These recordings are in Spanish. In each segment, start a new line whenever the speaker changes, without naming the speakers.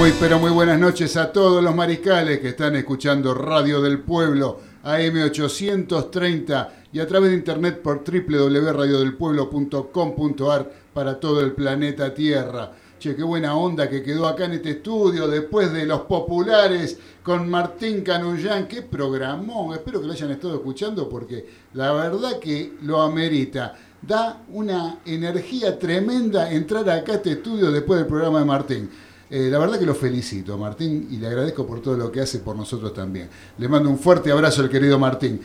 Muy pero muy buenas noches a todos los mariscales que están escuchando Radio del Pueblo AM830 y a través de internet por www.radiodelpueblo.com.ar para todo el planeta Tierra. Che, qué buena onda que quedó acá en este estudio después de los populares con Martín Canullán. Qué programón. Espero que lo hayan estado escuchando porque la verdad que lo amerita. Da una energía tremenda entrar acá a este estudio después del programa de Martín. Eh, la verdad que lo felicito, Martín, y le agradezco por todo lo que hace por nosotros también. Le mando un fuerte abrazo al querido Martín.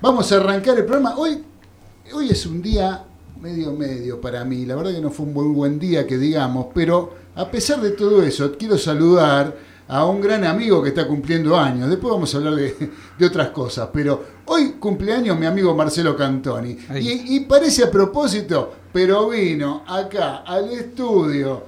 Vamos a arrancar el programa. Hoy, hoy es un día medio medio para mí. La verdad que no fue un muy buen día, que digamos, pero a pesar de todo eso, quiero saludar a un gran amigo que está cumpliendo años. Después vamos a hablar de, otras cosas, pero hoy cumpleaños mi amigo Marcelo Cantoni. Y, y, parece a propósito, pero vino acá al estudio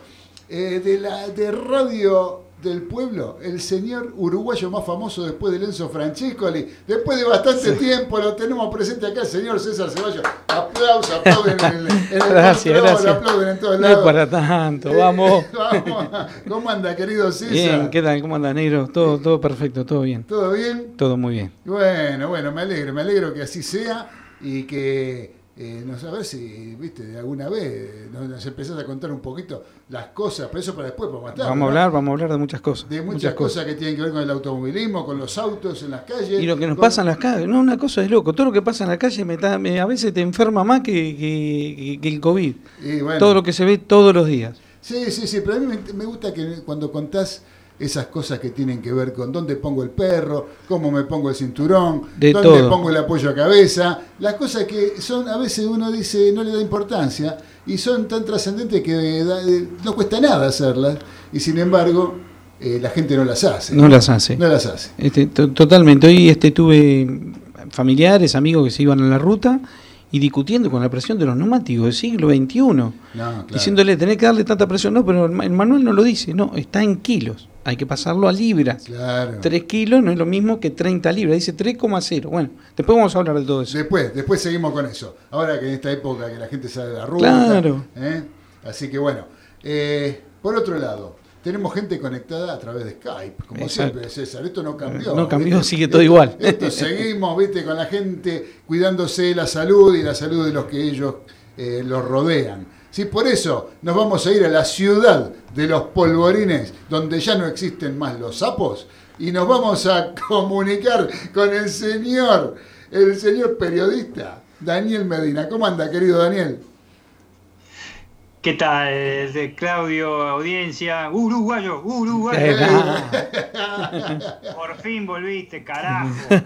eh, de, la, de Radio del Pueblo, el señor uruguayo más famoso después de Lenzo Francescoli. Después de bastante tiempo lo tenemos presente acá, el señor César Ceballos. Aplausos, aplauden en el, en el
gracias, gracias.
aplauden en todos
lados. No para tanto, vamos.
vamos. ¿Cómo anda, querido César?
Bien, ¿qué tal? ¿Cómo anda, Negro? Todo, todo perfecto, todo bien.
¿Todo bien?
Todo muy bien.
Bueno, bueno, me alegro, me alegro que así sea y que eh, no ver si, viste, de alguna vez nos, empezás a contar un poquito las cosas, pero eso para después, para matar.
Vamos a hablar, vamos a hablar de muchas cosas.
De muchas, cosas, que tienen que ver con el automovilismo, con los autos en las calles.
Y lo que nos pasa en las calles, no, una cosa es loco, todo lo que pasa en la calle me, a veces te enferma más que, el COVID. todo lo que se ve todos los días.
Sí, sí, sí, pero a mí me gusta que cuando contás esas cosas que tienen que ver con dónde pongo el perro, cómo me pongo el cinturón, dónde pongo el apoyo a cabeza, las cosas que son a veces uno dice no le da importancia y son tan trascendentes que eh, no cuesta nada hacerlas y sin embargo eh, la gente no las hace.
No las hace.
No las hace.
Este, totalmente. Hoy este, tuve familiares, amigos que se iban a la ruta y discutiendo con la presión de los neumáticos del siglo XXI. Diciéndole, tenés que darle tanta presión. No, pero el manual no lo dice. No, está en kilos. Hay que pasarlo a libras. Claro. 3 kilos no es lo mismo que 30 libras. Dice 3,0. Bueno, después vamos a hablar de todo eso.
Después, después seguimos con eso. Ahora que en esta época que la gente sale de la ruta. Claro. ¿eh? Así que bueno. Eh, por otro lado, tenemos gente conectada a través de Skype, como siempre, César. Esto no cambió.
No cambió, sigue todo igual.
Esto seguimos, viste, con la gente cuidándose de la salud y la salud de los que ellos eh, los rodean. Sí, por eso nos vamos a ir a la ciudad de los polvorines, donde ya no existen más los sapos, y nos vamos a comunicar con el señor, el señor periodista, Daniel Medina. ¿Cómo anda, querido Daniel?
¿Qué tal? De Claudio, audiencia. Uruguayo, uruguayo. Por fin volviste, carajo.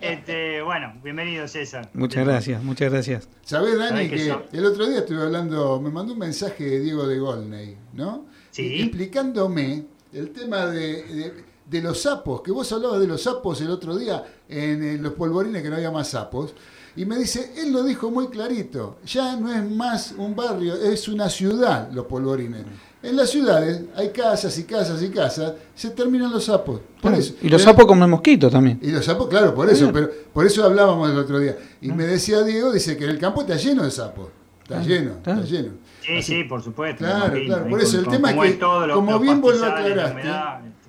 este, bueno, bienvenido César.
Muchas gracias, muchas gracias.
¿Sabés, Dani, que, el otro día estuve hablando, me mandó un mensaje de Diego de Golney, ¿no?
Sí.
Explicándome el tema de, de, los sapos, que vos hablabas de los sapos el otro día en los polvorines que no había más sapos. Y me dice, él lo dijo muy clarito, ya no es más un barrio, es una ciudad los polvorines. En las ciudades hay casas y casas y casas, se terminan los sapos. Por eso.
Y los sapos comen mosquitos también.
Y los sapos, claro, por eso, pero por eso hablábamos el otro día. Y me decía Diego, dice que en el campo está lleno de sapos. Está lleno, está lleno.
Sí, sí, por supuesto.
Claro, claro. Por eso el tema es que, como bien vos lo aclaraste,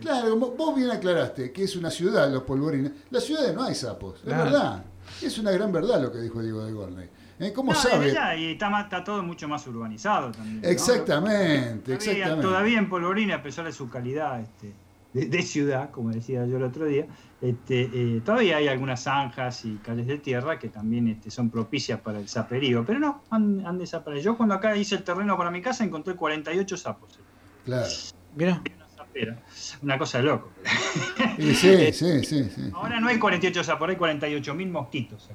claro, como vos bien aclaraste que es una ciudad, los polvorines, las ciudades no hay sapos, es verdad. Es una gran verdad lo que dijo Diego de Gorney. ¿Eh? ¿Cómo sabe?
y está, está, todo mucho más urbanizado también.
Exactamente, exactamente.
Todavía en Polvorín, a pesar de su calidad este, de, ciudad, como decía yo el otro día, este, eh, todavía hay algunas zanjas y calles de tierra que también este, son propicias para el saperío, pero no, han, han, desaparecido. Yo cuando acá hice el terreno para mi casa encontré 48 sapos.
Claro.
Mira.
Una cosa de loco.
Sí, sí, sí, sí,
Ahora no hay 48 sapos, hay 48 mil mosquitos.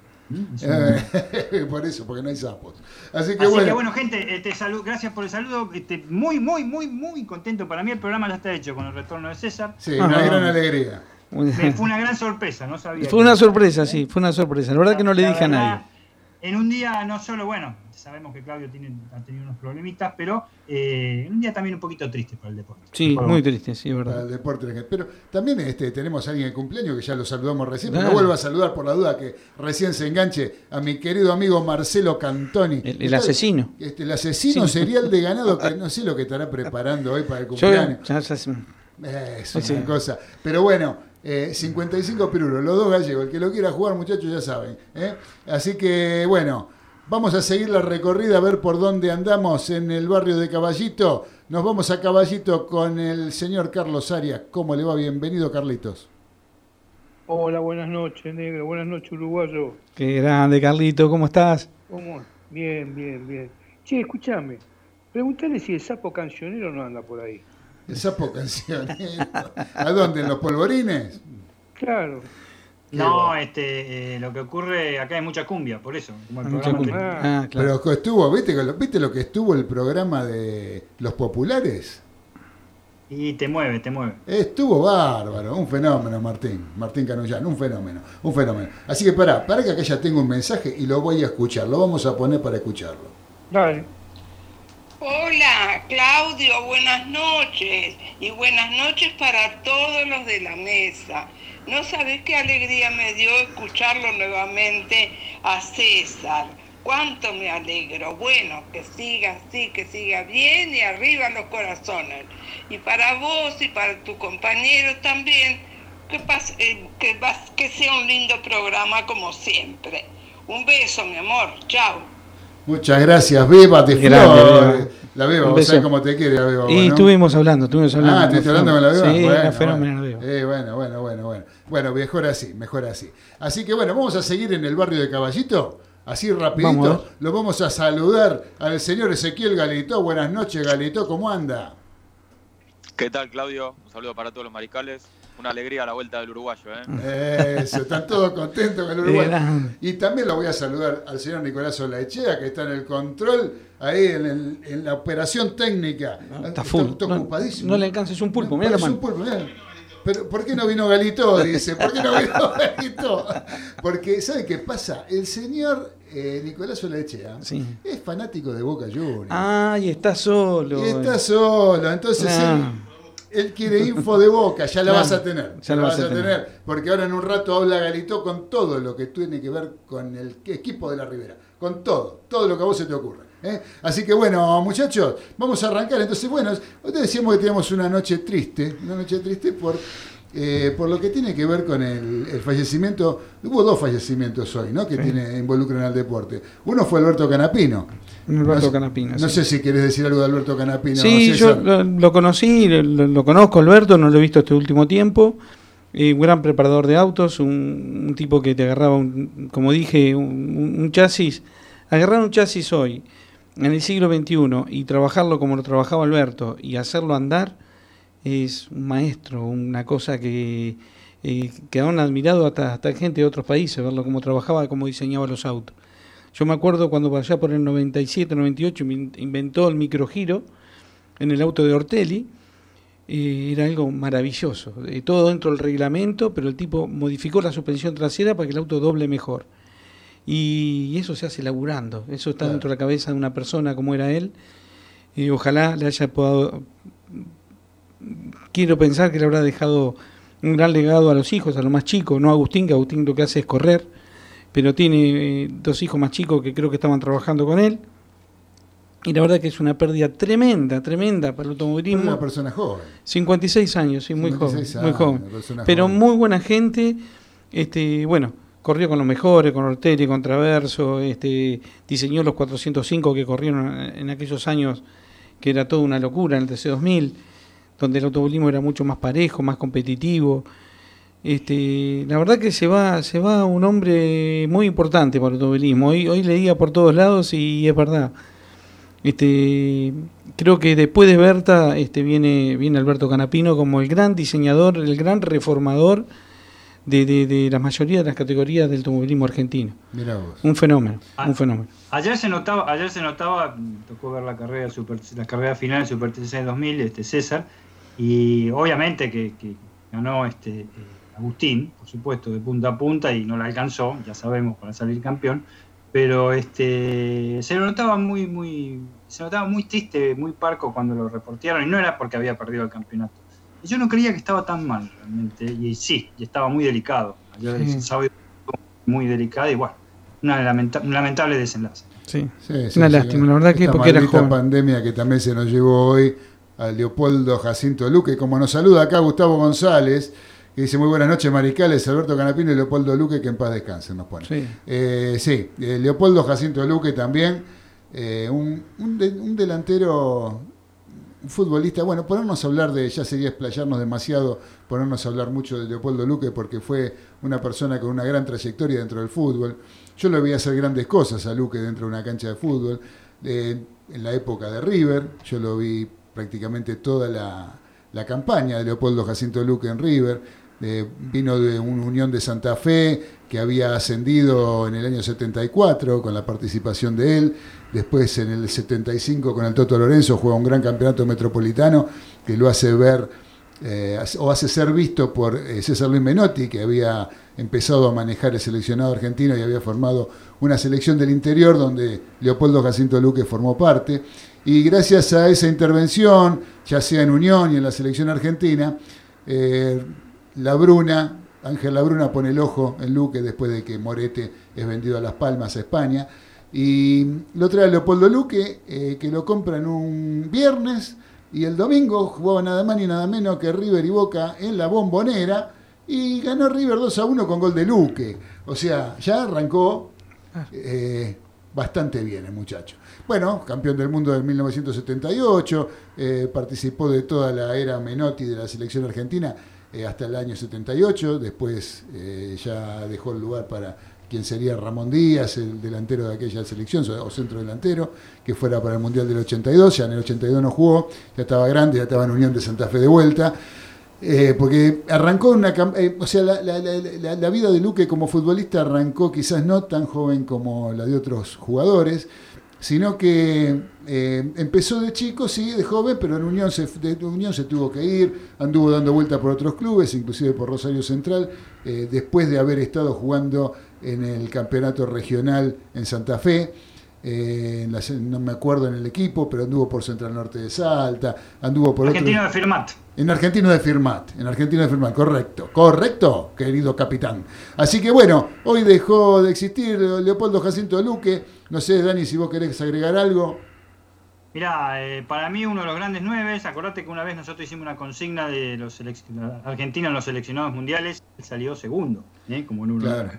Eh, por eso, porque no hay sapos. Así que,
Así
bueno.
que bueno, gente, este, salud, gracias por el saludo. Este, muy, muy, muy, muy contento. Para mí el programa ya está hecho con el retorno de César.
Sí, una gran alegría.
Fue una gran sorpresa, no sabía.
Fue una sorpresa, sí, fue una sorpresa. La verdad que no le dije a nadie.
En un día no solo, bueno, sabemos que Claudio tiene, ha tenido unos problemitas, pero eh, un día también un poquito triste para el deporte.
Sí, muy triste, sí, verdad.
Para el deporte. Pero también este, tenemos a alguien de cumpleaños que ya lo saludamos recién, pero no vuelvo a saludar por la duda que recién se enganche a mi querido amigo Marcelo Cantoni.
El, asesino.
Este, el asesino serial de ganado, que no sé lo que estará preparando hoy para el cumpleaños. es una cosa. Pero bueno, 55 eh, pirulos, los dos gallegos. El que lo quiera jugar, muchachos, ya saben. ¿eh? Así que, bueno, Vamos a seguir la recorrida a ver por dónde andamos en el barrio de Caballito. Nos vamos a Caballito con el señor Carlos Arias. ¿Cómo le va? Bienvenido, Carlitos.
Hola, buenas noches, negro. Buenas noches, uruguayo.
Qué grande, Carlito. ¿Cómo estás?
¿Cómo? Bien, bien, bien. Che, escúchame. Pregúntale si el sapo cancionero no anda por ahí.
¿El sapo cancionero? ¿A dónde? ¿En los polvorines?
Claro.
No, este, eh, lo que ocurre, acá hay mucha cumbia, por eso.
Ah, Pero estuvo, ¿viste, ¿viste lo que estuvo el programa de los populares?
Y te mueve, te mueve.
Estuvo bárbaro, un fenómeno, Martín. Martín Canullán, un fenómeno, un fenómeno. Así que para, para que acá ya tengo un mensaje y lo voy a escuchar, lo vamos a poner para escucharlo.
Dale.
Hola, Claudio, buenas noches. Y buenas noches para todos los de la mesa. No sabes qué alegría me dio escucharlo nuevamente a César. Cuánto me alegro. Bueno, que siga así, que siga bien y arriba los corazones. Y para vos y para tu compañero también, que, eh, que, que sea un lindo programa como siempre. Un beso, mi amor. Chao.
Muchas gracias, Beba de Flores. La Beba, vos sabés cómo te quiere la Beba.
Y estuvimos hablando, estuvimos hablando.
Ah, ¿te estás hablando con la Beba?
Sí, bueno, fenómeno
bueno. Eh, bueno, bueno, bueno, bueno. Bueno, mejor así, mejor así. Así que bueno, vamos a seguir en el barrio de Caballito. Así rapidito, lo vamos a saludar al señor Ezequiel Galito. Buenas noches, Galito, ¿cómo anda?
¿Qué tal, Claudio? Un saludo para todos los maricales. Una alegría a la vuelta del uruguayo, ¿eh?
Eso, están todos contentos con el uruguayo. Y también lo voy a saludar al señor Nicolás Olaechea, que está en el control, ahí en, la operación técnica.
está full. no, le alcances un pulpo, mira la mano. Un pulpo,
pero ¿por qué no vino Galito? Dice, ¿por qué no vino Galito? Porque, ¿sabe qué pasa? El señor eh, Nicolás Olechea es fanático de Boca Juniors.
Ah, y está solo.
Y está solo, entonces ah. él, quiere info de Boca, ya la vas a tener. Ya la vas, a tener. Porque ahora en un rato habla Galito con todo lo que tiene que ver con el equipo de la Ribera. Con todo, todo lo que a vos se te ocurra. ¿eh? Así que bueno, muchachos, vamos a arrancar. Entonces, bueno, hoy decíamos que teníamos una noche triste, una noche triste por, eh, por lo que tiene que ver con el, fallecimiento. Hubo dos fallecimientos hoy, ¿no? Que tiene, involucran al deporte. Uno fue Alberto Canapino.
Alberto
no,
Canapino.
No sé si quieres decir algo de Alberto Canapino.
Sí, yo lo, conocí, lo, conozco, Alberto, no lo he visto este último tiempo. Eh, un gran preparador de autos, un, tipo que te agarraba, como dije, un, un chasis. Agarrar un chasis hoy en el siglo XXI y trabajarlo como lo trabajaba Alberto y hacerlo andar es un maestro, una cosa que, eh, que han admirado hasta, hasta gente de otros países, verlo cómo trabajaba, cómo diseñaba los autos. Yo me acuerdo cuando allá por el 97, 98 inventó el microgiro en el auto de Ortelli, eh, era algo maravilloso, eh, todo dentro del reglamento, pero el tipo modificó la suspensión trasera para que el auto doble mejor. Y eso se hace laburando, eso está dentro de la cabeza de una persona como era él. Y ojalá le haya podido. Quiero pensar que le habrá dejado un gran legado a los hijos, a los más chicos, no a Agustín, que Agustín lo que hace es correr, pero tiene eh, dos hijos más chicos que creo que estaban trabajando con él. Y la verdad que es una pérdida tremenda, tremenda para el automovilismo.
Una persona joven.
56 años, sí, muy joven. muy joven. Pero muy buena gente. Este, bueno, corrió con los mejores, con Ortelli, con Traverso, este, diseñó los 405 que corrieron en aquellos años, que era toda una locura en el TC2000, donde el automovilismo era mucho más parejo, más competitivo. Este, la verdad que se va, se va un hombre muy importante para el automovilismo. Hoy, hoy leía por todos lados y es verdad. Este, creo que después de Berta este, viene, viene Alberto Canapino como el gran diseñador, el gran reformador de, de, la mayoría de las categorías del automovilismo argentino. Un fenómeno,
ah,
un fenómeno.
Ayer se notaba, ayer se notaba, tocó ver la carrera super, la carrera final de Super TC 2000, este César, y obviamente que, ganó este eh, Agustín, por supuesto, de punta a punta y no la alcanzó, ya sabemos, para salir campeón, pero este se notaba muy, muy, se notaba muy triste, muy parco cuando lo reportearon, y no era porque había perdido el campeonato. Yo no creía que estaba tan mal realmente, y sí, y estaba muy delicado. Ayer muy delicado y bueno, una un lamentable desenlace.
Sí, una lástima, la verdad que porque era joven.
pandemia que también se nos llevó hoy a Leopoldo Jacinto Luque, como nos saluda acá Gustavo González, que dice muy buenas noches, Maricales, Alberto Canapino y Leopoldo Luque, que en paz descansen, nos pone. Sí, eh, sí eh, Leopoldo Jacinto Luque también, eh, un, un, delantero, un futbolista, bueno, ponernos a hablar de, ya sería explayarnos demasiado, ponernos a hablar mucho de Leopoldo Luque, porque fue una persona con una gran trayectoria dentro del fútbol. Yo lo vi hacer grandes cosas a Luque dentro de una cancha de fútbol. en la época de River, yo lo vi prácticamente toda la, campaña de Leopoldo Jacinto Luque en River vino de una Unión de Santa Fe que había ascendido en el año 74 con la participación de él, después en el 75 con el Toto Lorenzo juega un gran campeonato metropolitano que lo hace ver eh, o hace ser visto por eh, César Luis Menotti, que había empezado a manejar el seleccionado argentino y había formado una selección del interior donde Leopoldo Jacinto Luque formó parte. Y gracias a esa intervención, ya sea en Unión y en la selección argentina, eh, la Bruna, Ángel La Bruna pone el ojo en Luque después de que Morete es vendido a Las Palmas, a España. Y lo trae Leopoldo Luque, eh, que lo compra en un viernes. Y el domingo jugaba nada más ni nada menos que River y Boca en la bombonera. Y ganó River 2 a 1 con gol de Luque. O sea, ya arrancó eh, bastante bien el muchacho. Bueno, campeón del mundo en 1978, eh, participó de toda la era Menotti de la selección argentina eh, hasta el año 78, después eh, ya dejó el lugar para quien sería Ramón Díaz, el delantero de aquella selección, o centro delantero, que fuera para el Mundial del 82, ya en el 82 no jugó, ya estaba grande, ya estaba en Unión de Santa Fe de vuelta, eh, porque arrancó una... o sea, la, la, vida de Luque como futbolista arrancó quizás no tan joven como la de otros jugadores, sino que eh, empezó de chico, sí, de joven, pero en Unión se, de Unión se tuvo que ir, anduvo dando vuelta por otros clubes, inclusive por Rosario Central, eh, después de haber estado jugando en el campeonato regional en Santa Fe. Eh, no me acuerdo en el equipo, pero anduvo por Central Norte de Salta, anduvo por
Argentino de Firmat.
En Argentino de Firmat, en Argentino de Firmat, correcto, correcto, querido capitán. Así que bueno, hoy dejó de existir Leopoldo Jacinto Luque. No sé, Dani, si vos querés agregar algo.
Mirá, eh, para mí uno de los grandes nueve, acordate que una vez nosotros hicimos una consigna de los argentinos en los seleccionados mundiales, él salió segundo, ¿eh? como en uno. Claro.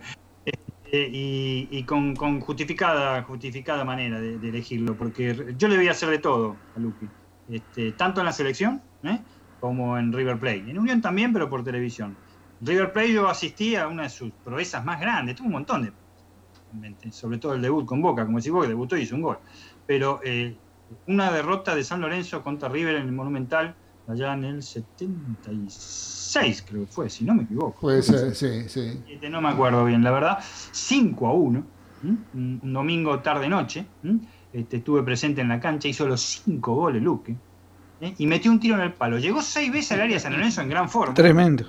Eh, y, con, justificada, justificada manera de, elegirlo, porque yo le voy a hacer de todo a Luqui, este, tanto en la selección ¿eh? Como en River Plate. En Unión también, pero por televisión. River Plate yo asistí a una de sus proezas más grandes, tuvo un montón de sobre todo el debut con Boca, como si Boca debutó y hizo un gol. Pero eh, una derrota de San Lorenzo contra River en el Monumental allá en el 76, creo que fue, si no me equivoco.
Puede ser, sí, sí.
No me acuerdo bien, la verdad. 5 a 1, un domingo tarde-noche. Este, estuve presente en la cancha, hizo los 5 goles Luque. ¿Eh? Y metió un tiro en el palo. Llegó 6 veces al área de San Lorenzo en gran forma.
Tremendo.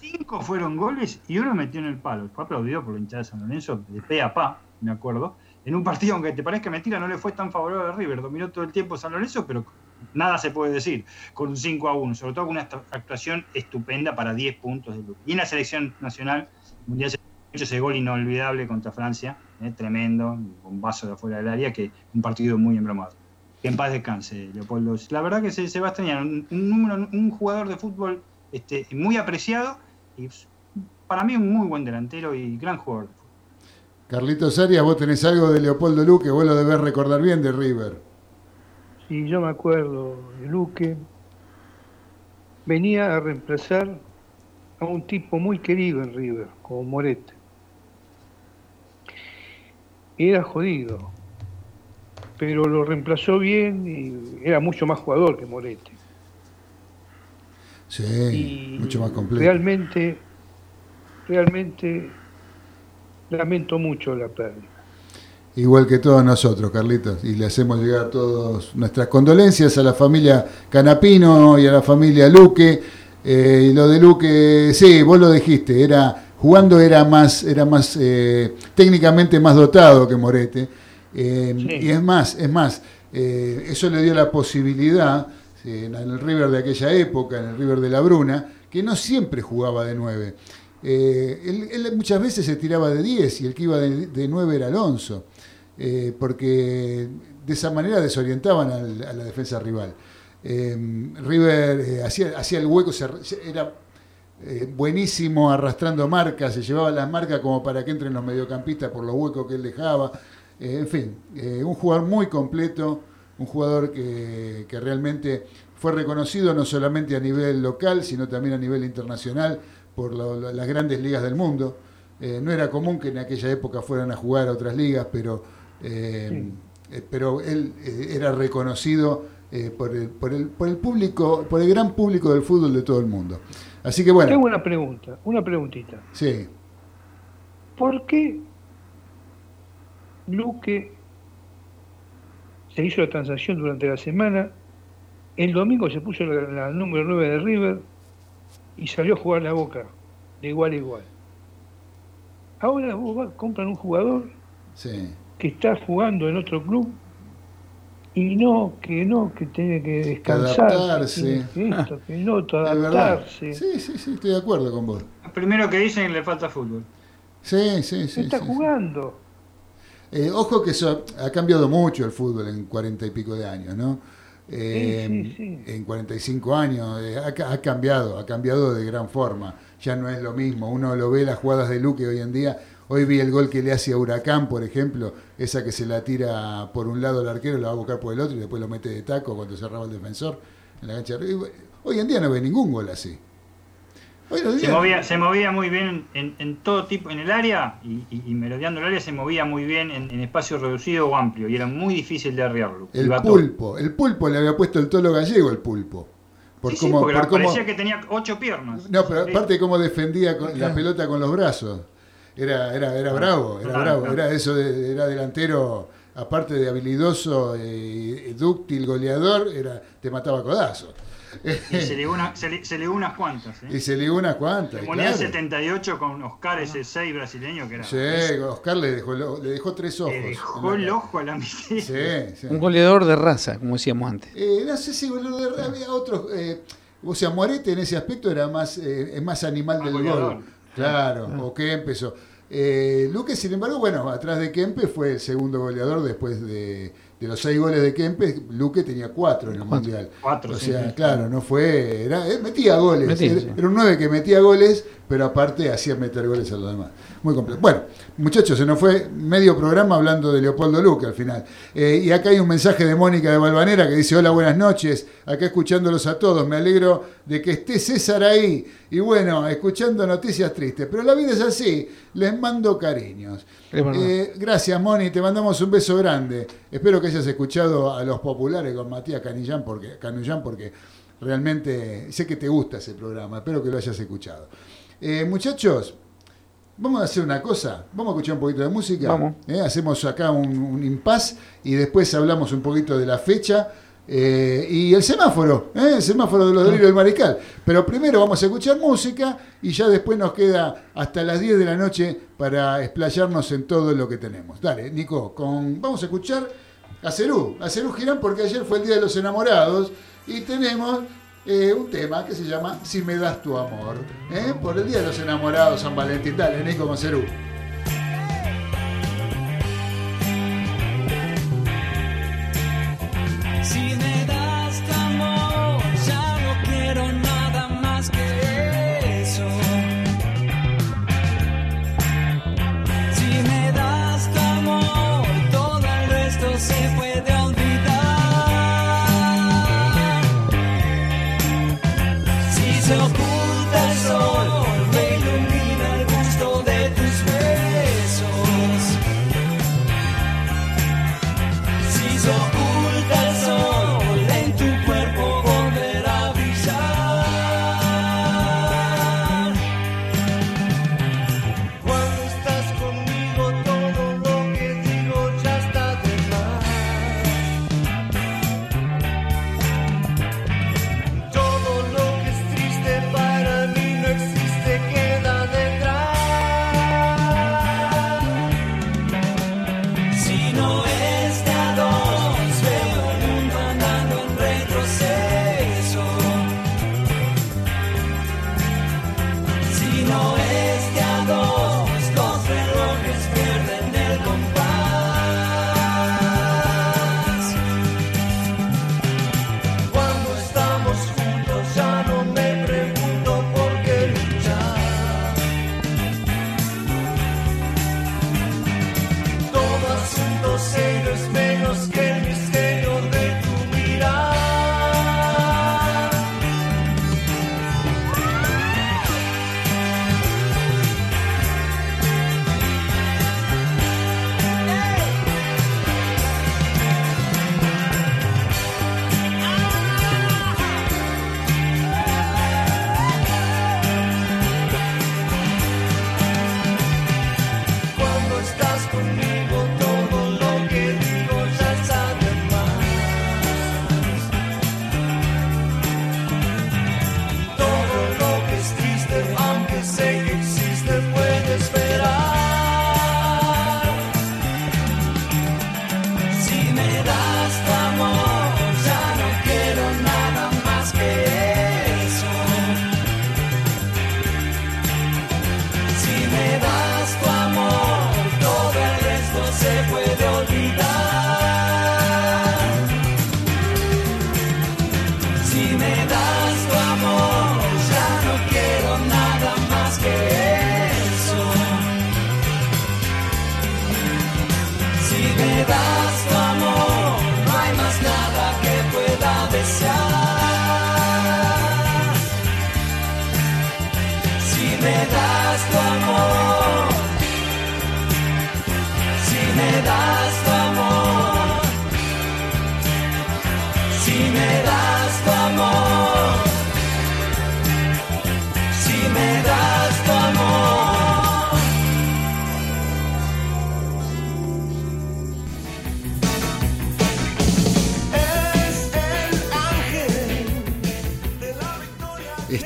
5 fueron goles y uno metió en el palo. Fue aplaudido por la hinchada de San Lorenzo de pe a pa, me acuerdo. En un partido, aunque te parezca mentira, no le fue tan favorable a River. Dominó todo el tiempo San Lorenzo, pero nada se puede decir con un 5 a 1, sobre todo con una actuación estupenda para 10 puntos de luz. Y en la selección nacional, Mundial hecho ese gol inolvidable contra Francia, eh, tremendo, un vaso de afuera del área, que un partido muy embromado. Que en paz descanse, Leopoldo. La verdad que se, va a extrañar, un, un, jugador de fútbol este, muy apreciado y para mí un muy buen delantero y gran jugador.
Carlitos Arias, vos tenés algo de Leopoldo Luque, vos lo debés recordar bien de River.
Sí, yo me acuerdo de Luque. Venía a reemplazar a un tipo muy querido en River, como Morete. Era jodido, pero lo reemplazó bien y era mucho más jugador que Morete.
Sí, mucho más completo.
Realmente, realmente lamento mucho la pérdida.
Igual que todos nosotros, Carlitos, y le hacemos llegar todas nuestras condolencias a la familia Canapino y a la familia Luque. Eh, y lo de Luque, sí, vos lo dijiste, era jugando era más, era más eh, técnicamente más dotado que Morete. Eh, y es más, es más, eso le dio la posibilidad en el River de aquella época, en el River de la Bruna, que no siempre jugaba de 9. él, muchas veces se tiraba de 10 y el que iba de, de 9 era Alonso. Eh, porque de esa manera desorientaban a la defensa rival. Eh, River eh, hacía, el hueco, era buenísimo arrastrando marcas, se llevaba las marcas como para que entren los mediocampistas por los huecos que él dejaba. En fin, un jugador muy completo, un jugador que, realmente fue reconocido no solamente a nivel local, sino también a nivel internacional por las grandes ligas del mundo. no era común que en aquella época fueran a jugar a otras ligas, pero eh, eh, pero él eh, era reconocido por, el, por, el, por el público, por el gran público del fútbol de todo el mundo. Así que bueno.
Tengo una pregunta, una preguntita.
Sí.
¿Por qué Luque se hizo la transacción durante la semana? El domingo se puso la, número 9 de River y salió a jugar la boca, de igual a igual. Ahora vos compran un jugador
sí
que está jugando en otro club y no, que no, que tiene que descansar.
Adaptarse.
Que, esto, que no, adaptarse.
Sí, sí, sí, estoy de acuerdo con vos.
Primero que dicen le falta fútbol.
Sí, sí, sí.
Está jugando.
Eh, ojo que eso ha cambiado mucho el fútbol en cuarenta y pico de años, ¿no?
Eh,
en 45 años eh, ha, ha, cambiado, ha cambiado de gran forma. Ya no es lo mismo. Uno lo ve las jugadas de Luque hoy en día Hoy vi el gol que le hace a Huracán, por ejemplo, esa que se la tira por un lado el arquero, la va a buscar por el otro y después lo mete de taco cuando cerraba el defensor en la cancha. Hoy en día no ve ningún gol así.
Se, movía, se movía muy bien en, todo tipo, en el área y, y, merodeando el área se movía muy bien en, espacio reducido o amplio y era muy difícil de arriarlo.
El pulpo, el pulpo le había puesto el tolo gallego el pulpo.
Por sí, porque parecía que tenía ocho piernas.
No, pero aparte de cómo defendía la pelota con los brazos. Era, era, era bravo, era bravo, era eso, era delantero, aparte de habilidoso, eh, dúctil, goleador, era, te mataba codazo.
Y se le una, se le, unas cuantas. ¿eh?
Y se le unas cuantas.
Le ponía 78 con Oscar, ese 6 brasileño que era.
Sí, Oscar le dejó, le dejó tres ojos. Le
dejó el ojo a la mitad.
Sí, sí. Un goleador de raza, como decíamos antes.
Eh, no sé si goleador de raza, había otros. Eh, o sea, Morete en ese aspecto era más, eh, más animal del gol. Claro, ah. o que empezó. Eh, Luque, sin embargo, bueno, atrás de Kempe fue el segundo goleador después de, de los seis goles de Kempe. Luque tenía cuatro en el Mundial.
Cuatro,
o sea, claro, no fue. Era, metía goles. era, un nueve que metía goles, pero aparte hacía meter goles a los demás. Muy completo. Bueno, muchachos, se nos fue medio programa hablando de Leopoldo Luque al final. Eh, y acá hay un mensaje de Mónica de Valvanera que dice: Hola, buenas noches. Acá escuchándolos a todos. Me alegro de que esté César ahí. Y bueno, escuchando noticias tristes. Pero la vida es así. Les mando cariños. Eh, gracias, Moni. Te mandamos un beso grande. Espero que hayas escuchado a los populares con Matías Canillán porque, Canullán porque realmente sé que te gusta ese programa. Espero que lo hayas escuchado. Eh, muchachos, Vamos a hacer una cosa, vamos a escuchar un poquito de música.
Vamos.
¿eh? hacemos acá un, un impas y después hablamos un poquito de la fecha. Eh, y el semáforo, ¿eh? el semáforo de los delirios del mariscal. Pero primero vamos a escuchar música y ya después nos queda hasta las 10 de la noche para explayarnos en todo lo que tenemos. Dale, Nico, con, vamos a escuchar a Cerú, a Cerú Girán porque ayer fue el Día de los Enamorados y tenemos eh, un tema que se llama Si me das tu amor. ¿eh? Por el Día de los Enamorados, San Valentín. Dale, Nico Macerú.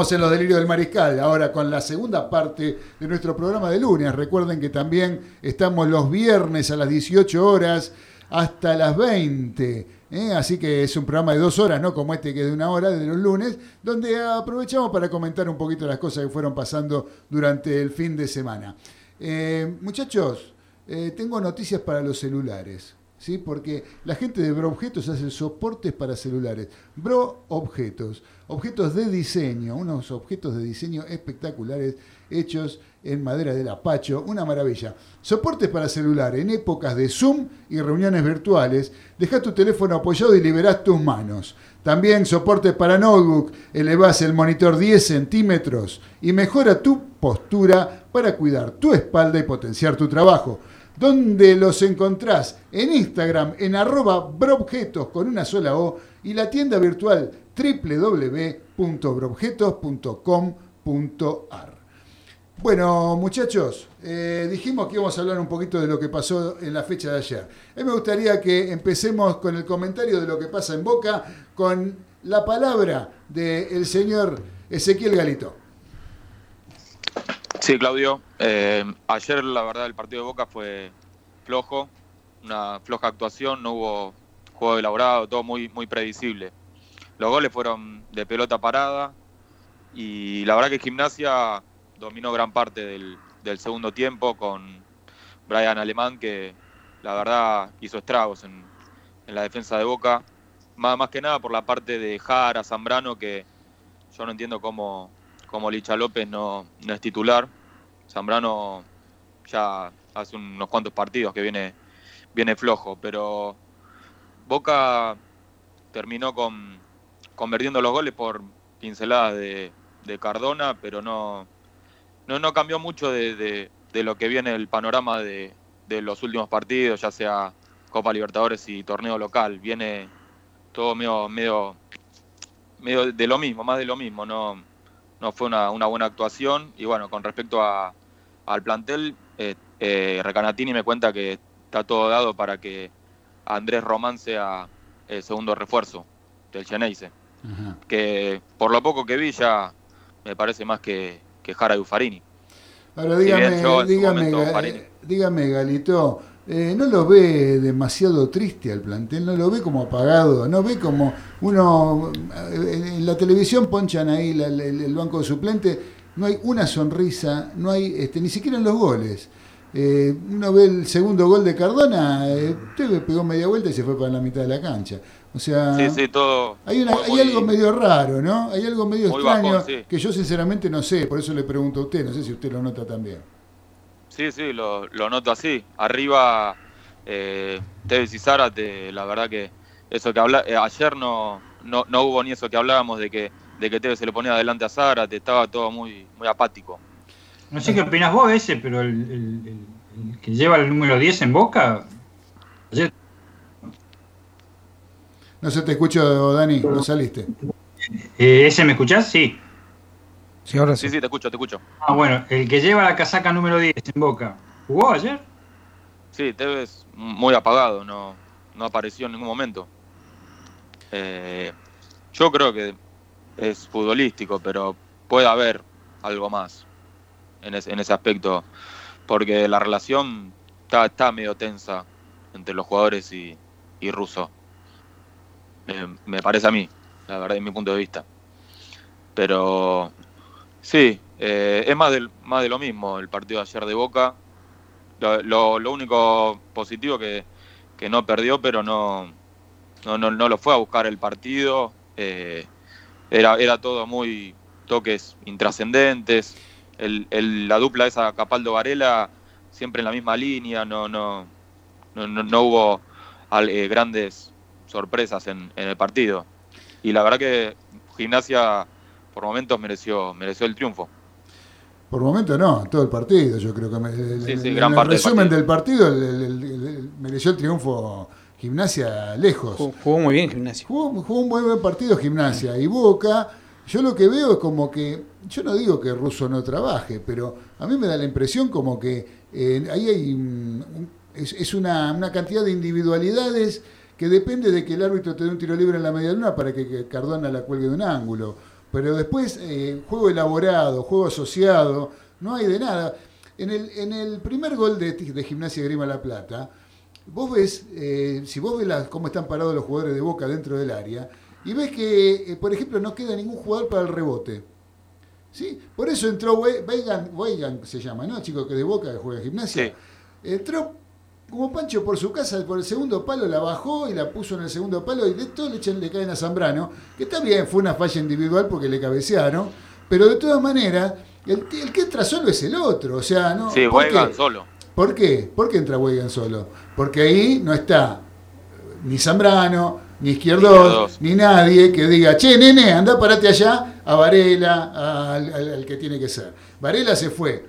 En los delirios del mariscal, ahora con la segunda parte de nuestro programa de lunes. Recuerden que también estamos los viernes a las 18 horas hasta las 20. ¿eh? Así que es un programa de dos horas, no como este que es de una hora, de los lunes, donde aprovechamos para comentar un poquito las cosas que fueron pasando durante el fin de semana. Eh, muchachos, eh, tengo noticias para los celulares. ¿sí? Porque la gente de Bro Objetos hace soportes para celulares. Bro Objetos, objetos de diseño, unos objetos de diseño espectaculares hechos en madera del apacho, una maravilla. Soportes para celular en épocas de Zoom y reuniones virtuales. Deja tu teléfono apoyado y liberás tus manos. También soportes para notebook, elevás el monitor 10 centímetros y mejora tu postura para cuidar tu espalda y potenciar tu trabajo. ¿Dónde los encontrás? En Instagram, en arroba brobjetos con una sola O y la tienda virtual www.brobjetos.com.ar. Bueno, muchachos, eh, dijimos que íbamos a hablar un poquito de lo que pasó en la fecha de ayer. A mí me gustaría que empecemos con el comentario de lo que pasa en Boca, con la palabra del señor Ezequiel Galito.
Sí, Claudio. Eh, ayer, la verdad, el partido de Boca fue flojo, una floja actuación, no hubo juego elaborado, todo muy, muy previsible. Los goles fueron de pelota parada y la verdad que Gimnasia dominó gran parte del, segundo tiempo con Brian Alemán, que la verdad hizo estragos en, la defensa de Boca. Más, más que nada por la parte de Jara, Zambrano, que yo no entiendo cómo, cómo Licha López no, no es titular. Zambrano ya hace unos cuantos partidos que viene, viene flojo, pero Boca terminó con, convirtiendo los goles por pinceladas de, Cardona, pero no, no, no cambió mucho de, lo que viene el panorama de, los últimos partidos, ya sea Copa Libertadores y torneo local. Viene todo medio, medio, medio de lo mismo, más de lo mismo. No, no fue una, buena actuación. Y bueno, con respecto a, al plantel, eh, eh, Recanatini me cuenta que está todo dado para que Andrés Román sea el segundo refuerzo del Geneise. Que por lo poco que vi ya me parece más que, que Jara y Ufarini.
Ahora dígame, dígame, eh, dígame, Galito, eh, ¿no lo ve demasiado triste al plantel? ¿No lo ve como apagado? ¿No ve como uno... eh, En la televisión ponchan ahí la- el banco de suplente, no hay una sonrisa, no hay este, ni siquiera en los goles. Eh, uno ve el segundo gol de Cardona, eh, usted pegó media vuelta y se fue para la mitad de la cancha. O sea,
Sí, sí, todo.
hay, una- hay algo medio raro, ¿no? Hay algo medio extraño
bajón, sí.
que yo sinceramente no sé, por eso le pregunto a usted, no sé si usted lo nota también.
Sí, sí, lo, lo noto así. Arriba, eh, Tevez y Zárate, la verdad que eso que habla, eh, ayer no, no, no hubo ni eso que hablábamos de que, de que Tevez se le ponía adelante a Zárate, estaba todo muy, muy apático.
No sé qué opinas vos de ese, pero el, el- el- el que lleva el número 10 en Boca, ayer
No se te escucho, Dani, no saliste.
Eh, ¿Ese me escuchás? Sí.
Sí, ahora sí.
Sí, sí, te escucho, te escucho.
Ah, bueno, el que lleva la casaca número 10 en Boca, ¿jugó ayer?
Sí, Tevez muy apagado, no, no apareció en ningún momento. Eh, yo creo que es futbolístico, pero puede haber algo más en, ese- en ese aspecto, porque la relación está, está medio tensa entre los jugadores y, y Russo. Me, me parece a mí, la verdad, de mi punto de vista. Pero sí, eh, es más, del, más de lo mismo el partido de ayer de Boca. Lo, lo- lo único positivo que, que no perdió, pero no, no, no, no lo fue a buscar el partido. eh, era, era todo muy toques intrascendentes. El, el- la dupla esa Capaldo Varela siempre en la misma línea, no, no, no, no- no hubo al- eh, grandes sorpresas en, en el partido. Y la verdad que Gimnasia por momentos mereció, mereció el triunfo.
Por momento no, todo el partido, yo creo que me- el,
Sí, sí,
el-
gran
el
parte del
resumen
partido.
del partido, el- el- el- el- mereció el triunfo Gimnasia lejos.
Jugó, jugó muy bien Gimnasia.
Jugó, jugó un buen, buen partido Gimnasia y Boca. Yo lo que veo es como que, yo no digo que Russo no trabaje, pero a mí me da la impresión como que eh, ahí hay un- un- es, es una, una cantidad de individualidades que depende de que el árbitro te dé un tiro libre en la media luna para que, Cardona la cuelgue de un ángulo. Pero después, eh, juego elaborado, juego asociado, no hay de nada. En el, en el primer gol de, de Gimnasia Grima La Plata, vos ves, eh, si vos ves cómo están parados los jugadores de Boca dentro del área, y ves que, eh, por ejemplo, no queda ningún jugador para el rebote. ¿Sí? Por eso entró We- Weigan, Weigan se llama, ¿no? El chico que de Boca que juega gimnasia.
Sí.
Entró como Pancho por su casa, por el segundo palo, la bajó y la puso en el segundo palo y de todo le, echan- le caen a Zambrano, que también fue una falla individual porque le cabecearon, pero de todas maneras, el, el que entra solo es el otro, o sea, ¿no?
Sí, juegan solo.
¿Por qué? ¿Por qué entra Weigan solo? Porque ahí no está ni Zambrano, ni Izquierdos. ni nadie que diga, che, nene, anda, parate allá, a Varela, al, al- al que tiene que ser. Varela se fue.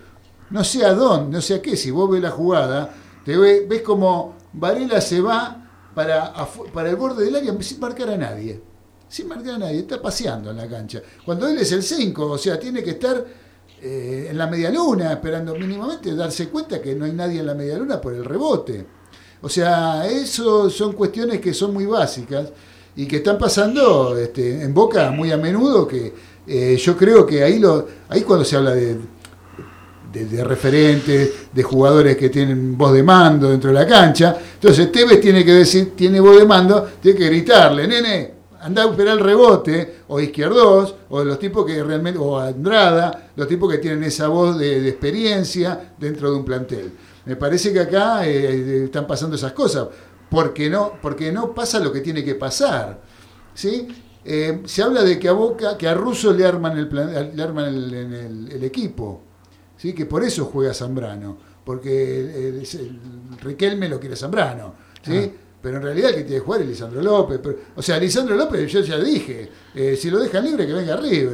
No sé a dónde, no sé a qué, si vos ves la jugada, te ve- ves como Varela se va para, para el borde del área sin marcar a nadie. Sin marcar a nadie, está paseando en la cancha. Cuando él es el 5, o sea, tiene que estar eh, en la media luna, esperando mínimamente darse cuenta que no hay nadie en la media luna por el rebote. O sea, eso son cuestiones que son muy básicas y que están pasando este, en Boca muy a menudo, que eh, yo creo que ahí, lo, ahí cuando se habla de, de, referentes, de jugadores que tienen voz de mando dentro de la cancha, entonces Tevez tiene que decir, tiene voz de mando, tiene que gritarle, nene, anda a esperar el rebote, o Izquierdos, o los tipos que realmente, o Andrada, los tipos que tienen esa voz de, experiencia dentro de un plantel. Me parece que acá eh, están pasando esas cosas, porque no, porque no pasa lo que tiene que pasar. ¿sí? Eh, se habla de que a Boca, que a Russo le arman el, plan- le arman el equipo, ¿sí? que por eso juega Zambrano, porque el, el- el Riquelme lo quiere Zambrano, ¿sí? pero en realidad el que tiene que jugar es Lisandro López. pero- o sea, Lisandro López, yo ya dije, eh, si lo dejan libre, que venga arriba.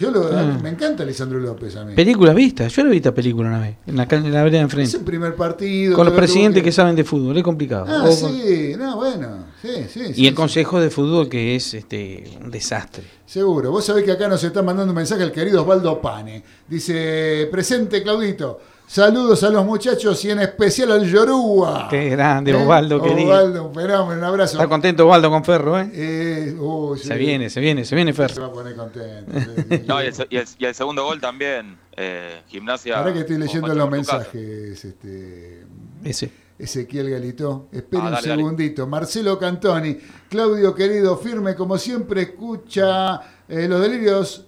Yo lo-
Ah.
me encanta Lisandro López a mí.
Películas vistas. Yo le vi esta película una vez, en la, en la vereda de
Es
enfrente.
el primer partido.
Con los
lo
presidentes que saben de fútbol, es complicado.
Ah,
O con-
sí, no, bueno, sí, sí.
Y
sí,
el
sí.
consejo de fútbol que es este un desastre.
Seguro. Vos sabés que acá nos está mandando un mensaje el querido Osvaldo Pane. Dice, presente Claudito. Saludos a los muchachos y en especial al Yoruba.
Qué grande,
¿Eh?
Osvaldo, querido.
Osvaldo, un fenómeno, un abrazo.
Está contento Osvaldo con Ferro, ¿eh?
Eh, sí.
Se viene, se viene, se viene
Se
Ferro.
va a poner contento.
No, y, el, se- y el- y el segundo gol también, eh, Gimnasia.
Ahora que estoy leyendo los mensajes, este,
Ese.
Ezequiel Galito. Espera
Ah,
un
dale.
segundito. Marcelo Cantoni. Claudio, querido, firme como siempre, escucha eh, los delirios.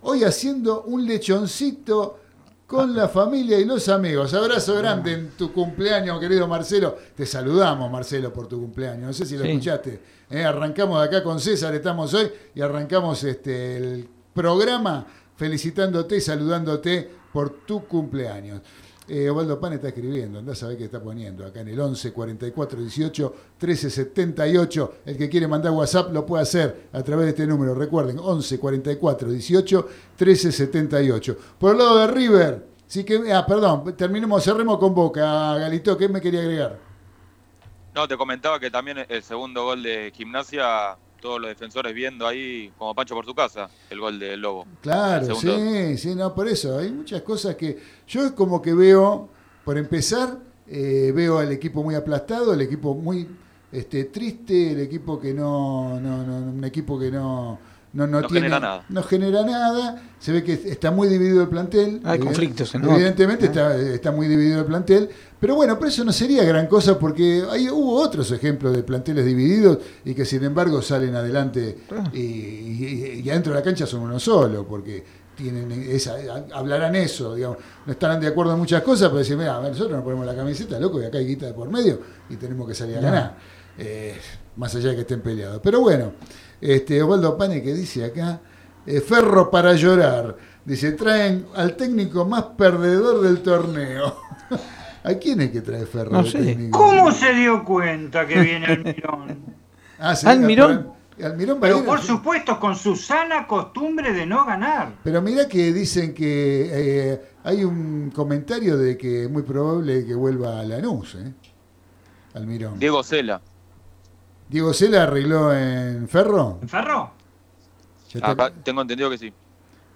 Hoy haciendo un lechoncito con la familia y los amigos. Abrazo grande en tu cumpleaños, querido Marcelo. Te saludamos, Marcelo, por tu cumpleaños. No sé si lo
Sí.
escuchaste. Eh, arrancamos de acá con César, estamos hoy y arrancamos este el programa felicitándote y saludándote por tu cumpleaños. Eh, Osvaldo Pan está escribiendo, andá a saber qué está poniendo acá en el 11 44 18 13 78. El que quiere mandar WhatsApp lo puede hacer a través de este número. Recuerden, 11 44 18 13 78. Por el lado de River, sí que, ah, perdón, terminemos, cerremos con Boca. Galito, ¿qué me quería agregar?
No, te comentaba que también el segundo gol de Gimnasia, todos los defensores viendo ahí como Pancho por su casa, el gol del Lobo.
Claro, sí, sí, no, por eso. Hay muchas cosas que yo es como que veo, por empezar, eh, veo al equipo muy aplastado, el equipo muy este, triste, el equipo que no, no, no un equipo que no, no, no
No
tiene,
genera nada.
no genera nada. Se ve que está muy dividido el plantel.
Hay
Evident-
conflictos, nota.
Evidentemente
¿eh?
está, está muy dividido el plantel. Pero bueno, pero eso no sería gran cosa porque hay, hubo otros ejemplos de planteles divididos y que sin embargo salen adelante
Ah.
y, y- y adentro de la cancha son uno solo, porque tienen esa, hablarán eso, digamos, no estarán de acuerdo en muchas cosas, pero dicen, mira, nosotros nos ponemos la camiseta, loco, y acá hay guita de por medio y tenemos que salir a ganar, eh, más allá de que estén peleados. Pero bueno, Este, Osvaldo Pane que dice acá, eh, Ferro para llorar. Dice, traen al técnico más perdedor del torneo. ¿A quién es que trae Ferro?
No sé.
técnico?
¿Cómo se dio cuenta que viene Almirón?
Ah, sí,
Almirón.
Almirón
Pero por
sí.
supuesto, con su sana costumbre de no ganar.
Pero mira que dicen que eh, hay un comentario de que es muy probable que vuelva a Lanús, ¿eh? Almirón.
Diego Cela.
Diego Sela arregló en Ferro.
¿En Ferro?
Acá tengo entendido que sí.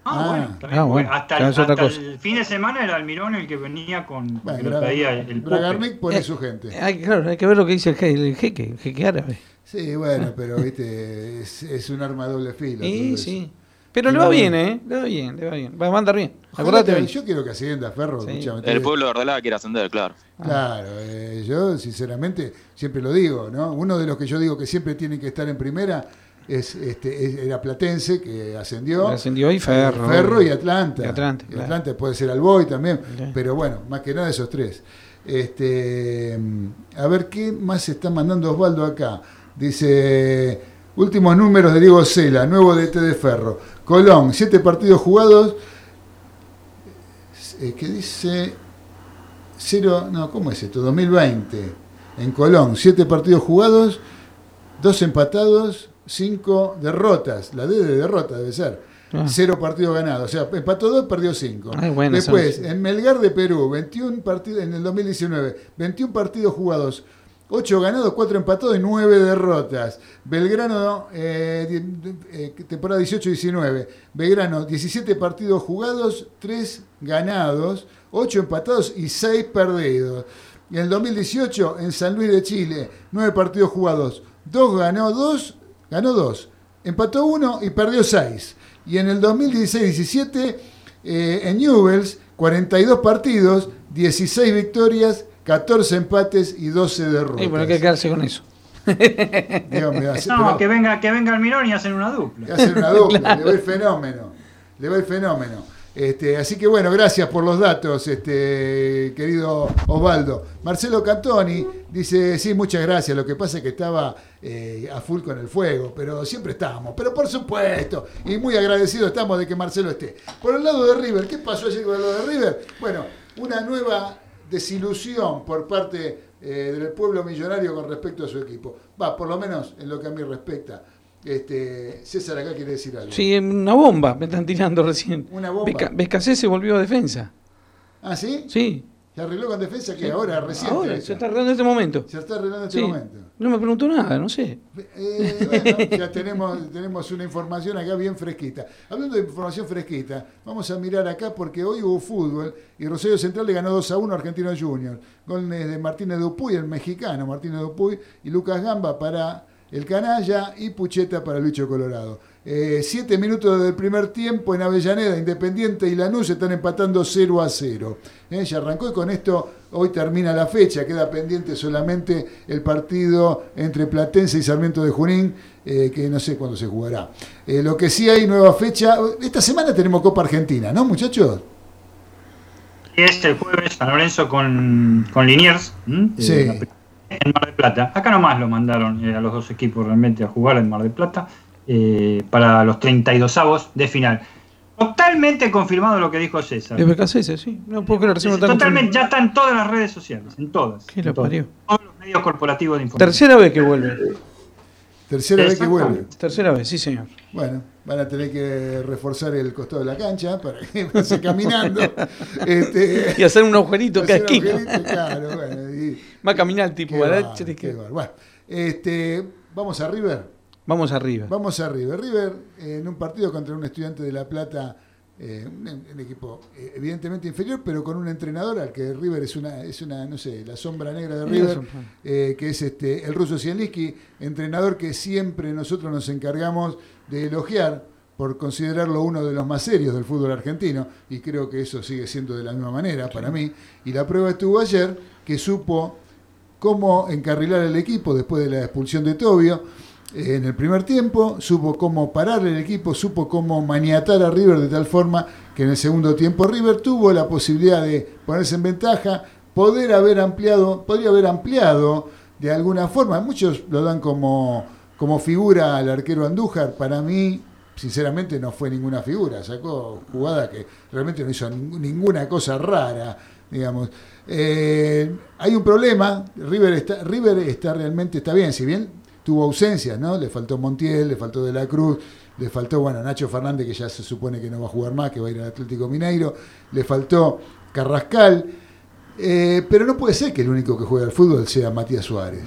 Ah,
Ah.
bueno,
Ah, bueno,
hasta, el, hasta el fin de semana era Almirón el que venía con,
Bueno,
que lo traía el.
Bragarnik pone
Eh,
su gente.
Hay, claro, hay que ver lo que dice el, je- el jeque, el jeque árabe.
Sí, bueno, pero viste, es, es un arma doble filo.
Sí,
eso.
sí. Pero le va bien, ¿eh? Le va bien, le va bien. Va a andar bien. Acordate bien.
yo quiero que ascienda Ferro.
Sí.
El pueblo de Ordalá quiere ascender, claro.
Claro, eh, yo sinceramente siempre lo digo, ¿no? Uno de los que yo digo que siempre tienen que estar en primera es este es- era Platense que ascendió.
Ascendió y Ferro.
Ferro y Atlanta.
Y Atlanta,
Y
claro.
Atlanta puede ser Alboy también,
Sí.
pero bueno, más que nada esos tres. Este, a ver qué más está mandando Osvaldo acá. Dice, últimos números de Diego Cela, nuevo DT de Ferro. Colón, siete partidos jugados. Eh, ¿Qué dice? Cero, no, ¿cómo es esto? 2020. En Colón, siete partidos jugados, dos empatados, cinco derrotas. La D de derrota debe ser.
Ah.
Cero partidos ganados. O sea, empató dos, perdió cinco.
Ay, bueno,
Después, en Melgar de Perú, 21 partidos en el 2019, 21 partidos jugados. 8 ganados, 4 empatados y 9 derrotas. Belgrano, eh, eh, temporada 18-19. Belgrano, 17 partidos jugados, 3 ganados, 8 empatados y 6 perdidos. Y en el 2018, en San Luis de Chile, 9 partidos jugados, 2 ganó 2, ganó 2, empató 1 y perdió 6. Y en el 2016-17, eh, en Newells, 42 partidos, 16 victorias, 14 empates y 12 derrotas.
Sí, pero hay que quedarse con eso.
Hace-
No,
pero-
que venga, que venga Almirón y hacen una dupla.
hacen una dupla, le va el fenómeno. Le va el fenómeno. Este, así que bueno, gracias por los datos, este, querido Osvaldo. Marcelo Cantoni dice, sí, muchas gracias. Lo que pasa es que estaba eh, a full con el fuego, pero siempre estamos. Pero por supuesto, y muy agradecidos estamos de que Marcelo esté. Por el lado de River, ¿qué pasó ayer con el lado de River? Bueno, una nueva desilusión por parte eh, del pueblo millonario con respecto a su equipo. Va, por lo menos en lo que a mí respecta. Este, César acá quiere decir algo.
Sí, una bomba me están tirando recién.
Una bomba.
Beca- se volvió a defensa.
¿Ah, sí?
Sí.
¿Se arregló con defensa que ahora, recién?
Ahora, se está arreglando en este momento.
Se está arreglando en este
Sí.
momento.
No me preguntó nada, no sé.
Eh, bueno, ya tenemos, tenemos una información acá bien fresquita. Hablando de información fresquita, vamos a mirar acá porque hoy hubo fútbol y Rosario Central le ganó 2 a 1 a Argentino Junior. Goles de Martínez Dupuy, el mexicano Martínez Dupuy, y Lucas Gamba para el canalla y Pucheta para el bicho colorado. Eh, siete minutos del primer tiempo en Avellaneda, Independiente y Lanús están empatando 0 a 0. Eh, ya arrancó y con esto hoy termina la fecha, queda pendiente solamente el partido entre Platense y Sarmiento de Junín, eh, que no sé cuándo se jugará. Eh, lo que sí hay nueva fecha, esta semana tenemos Copa Argentina, ¿no muchachos?
Y es el jueves San Lorenzo con, con Liniers. Eh, En Mar del Plata. Acá nomás lo mandaron a los dos equipos realmente a jugar en Mar del Plata eh, para los 32 avos de final. Totalmente confirmado lo que dijo César.
De Becasé, sí. No puedo creer, recién
Totalmente, ya está en todas las redes sociales, en todas.
¿Qué
en
lo
todas.
parió?
Todos los medios corporativos de información.
Tercera vez que vuelve.
Tercera vez que vuelve.
Tercera vez, sí, señor.
Bueno, van a tener que reforzar el costado de la cancha para que pase caminando. Este,
Y hacer un agujerito cada esquina.
agujerito, claro, bueno, y-
Va a caminar el tipo, ¿verdad?
Bueno, este, vamos a River.
Vamos arriba.
Vamos a River. River en un partido contra un estudiante de La Plata, eh, un, un equipo eh, evidentemente inferior, pero con un entrenador al que River es una, es una no sé, la sombra negra de River, eh, que es este el ruso Zielinski, entrenador que siempre nosotros nos encargamos de elogiar por considerarlo uno de los más serios del fútbol argentino, y creo que eso sigue siendo de la misma manera para mí. Y la prueba estuvo ayer, que supo cómo encarrilar el equipo después de la expulsión de Tobio en el primer tiempo, supo cómo parar el equipo, supo cómo maniatar a River de tal forma que en el segundo tiempo River tuvo la posibilidad de ponerse en ventaja, poder haber ampliado, podría haber ampliado de alguna forma, muchos lo dan como como figura al arquero Andújar, para mí, sinceramente, no fue ninguna figura. Sacó jugada que realmente no hizo ninguna cosa rara, digamos. Eh, hay un problema, River está, River está realmente, está bien, si bien tuvo ausencias, ¿no? Le faltó Montiel, le faltó De la Cruz, le faltó, bueno, Nacho Fernández, que ya se supone que no va a jugar más, que va a ir al Atlético Mineiro, le faltó Carrascal, eh, pero no puede ser que el único que juega al fútbol sea Matías Suárez.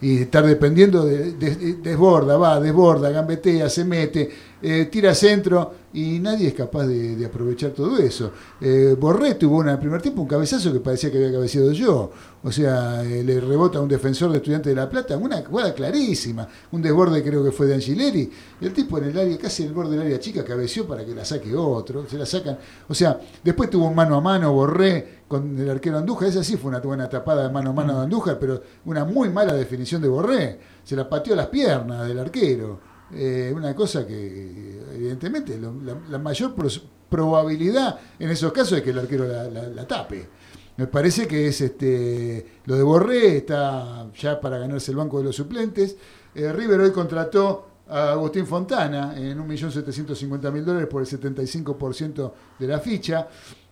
Y estar dependiendo de, desborda, va, desborda, gambetea, se mete, eh, tira centro y nadie es capaz de, aprovechar todo eso. Eh, Borré tuvo en el primer tiempo un cabezazo que parecía que había cabeceado yo. O sea, eh, le rebota a un defensor de Estudiante de La Plata, una jugada clarísima. Un desborde creo que fue de Angileri. el tipo en el área, casi en el borde del área chica, cabeció para que la saque otro. Se la sacan. O sea, después tuvo un mano a mano, Borré con el arquero Andújar. Esa sí fue una buena tapada de mano a mano de Andújar, pero una muy mala definición de Borré. Se la pateó las piernas del arquero. Eh, una cosa que evidentemente la, mayor probabilidad en esos casos es que el arquero la, tape. Me parece que es este lo de Borré, está ya para ganarse el banco de los suplentes. Eh, River hoy contrató a Agustín Fontana en 1.750.000 dólares por el 75% de la ficha.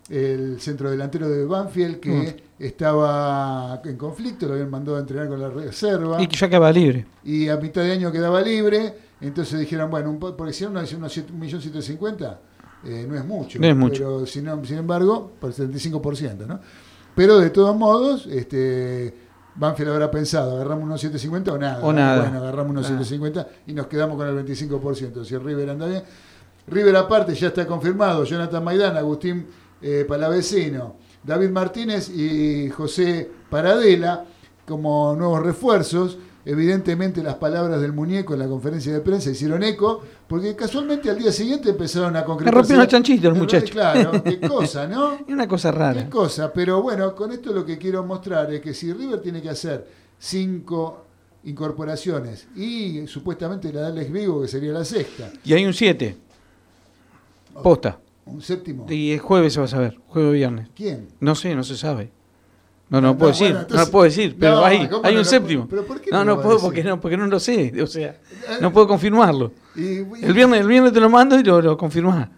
El centro delantero de Banfield que mm. estaba en conflicto, lo habían mandado a entrenar con la reserva.
Y que ya quedaba libre.
Y a mitad de año quedaba libre entonces dijeron, bueno, un, porque si no, unos 1.750.000 eh, no es mucho.
No es mucho.
Pero sin, embargo, por el 75%, ¿no? Pero de todos modos, este, Banfield habrá pensado, agarramos unos 750 o nada.
O nada.
Bueno, agarramos unos 750 y nos quedamos con el 25%. Si River anda bien. River aparte ya está confirmado, Jonathan Maidán, Agustín eh, Palavecino, David Martínez y José Paradela como nuevos refuerzos. Evidentemente las palabras del muñeco en la conferencia de prensa hicieron eco, porque casualmente al día siguiente empezaron a concretar.
Me rompieron los chanchitos el muchacho.
Claro, qué cosa, ¿no?
Una cosa rara.
Qué cosa, pero bueno, con esto lo que quiero mostrar es que si River tiene que hacer cinco incorporaciones y supuestamente la de Alex Vigo, que sería la sexta.
Y hay un siete. Posta.
Un séptimo.
Y el jueves se va a saber, jueves viernes.
¿Quién?
No sé, no se sabe. No, no, puedo decir, no puedo decir, pero hay, hay un séptimo. no, no, puedo porque no, porque no lo sé, o sea, eh, no puedo confirmarlo. el viernes, el viernes te lo mando y lo, lo confirmás.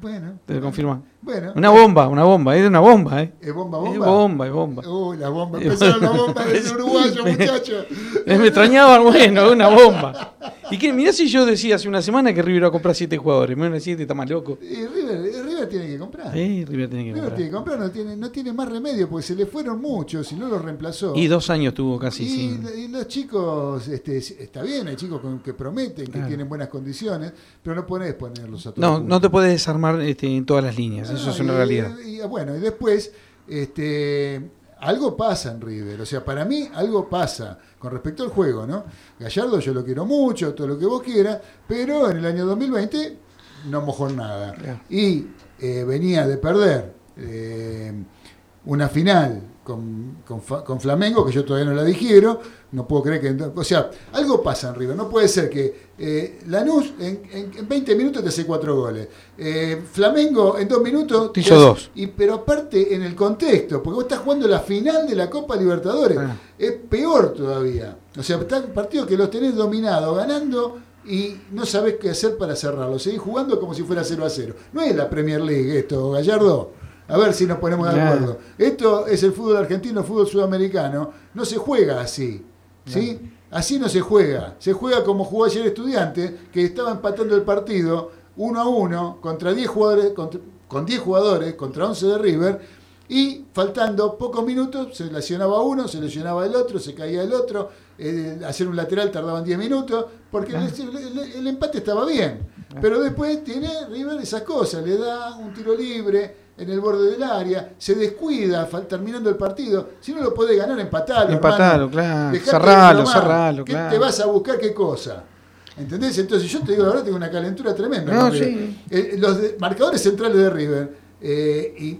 Bueno.
Te lo confirmás. Bueno. Una bomba, una bomba, es una bomba, ¿eh?
¿Es bomba, bomba?
Es bomba, es bomba.
Uy, la bomba. Empezaron la bomba desde uruguayo, muchacho.
Me extrañaba, bueno, una bomba. Y que, mirá si yo decía hace una semana que River iba a comprar siete jugadores. Menos de siete, está más loco.
Y River, River tiene que comprar.
Sí, River tiene que
River
comprar.
tiene que comprar, no tiene, no tiene más remedio, porque se le fueron muchos y no los reemplazó.
Y dos años tuvo casi,
y,
sí.
Y los chicos, este, está bien, hay chicos que prometen, que tienen buenas condiciones, pero no podés ponerlos a todos.
No, no te puedes desarmar este, en todas las líneas, eso es una realidad.
Y, bueno, y después, este algo pasa en River. O sea, para mí algo pasa con respecto al juego, ¿no? Gallardo yo lo quiero mucho, todo lo que vos quieras, pero en el año 2020 no mojó nada. Y eh, venía de perder eh, una final con, con, Flamengo, que yo todavía no la dijeron, no puedo creer que... O sea, algo pasa en River, no puede ser que eh, Lanús en, en, 20 minutos te hace cuatro goles, eh, Flamengo en dos minutos...
Te hizo dos.
Y, pero aparte en el contexto, porque vos estás jugando la final de la Copa Libertadores, ah. es peor todavía. O sea, está un partido que los tenés dominado, ganando y no sabés qué hacer para cerrarlo. Seguís jugando como si fuera 0 a 0. No es la Premier League esto, Gallardo. A ver si nos ponemos de acuerdo. Esto es el fútbol argentino, el fútbol sudamericano. No se juega así. ¿sí? Así no se juega. Se juega como jugó ayer Estudiante, que estaba empatando el partido uno a uno contra 10 jugadores, con 10 jugadores contra 11 de River. Y faltando pocos minutos, se lesionaba uno, se lesionaba el otro, se caía el otro. Eh, hacer un lateral tardaban 10 minutos, porque el, empate estaba bien. Pero después tiene River esas cosas, le da un tiro libre, en el borde del área, se descuida terminando el partido. Si no lo puede ganar, empatalo.
Empatalo, claro. Cerralo, cerralo, claro.
¿Te vas a buscar qué cosa? ¿Entendés? Entonces yo te digo, ahora tengo una calentura tremenda. No,
sí.
Eh, los marcadores centrales de River, eh, y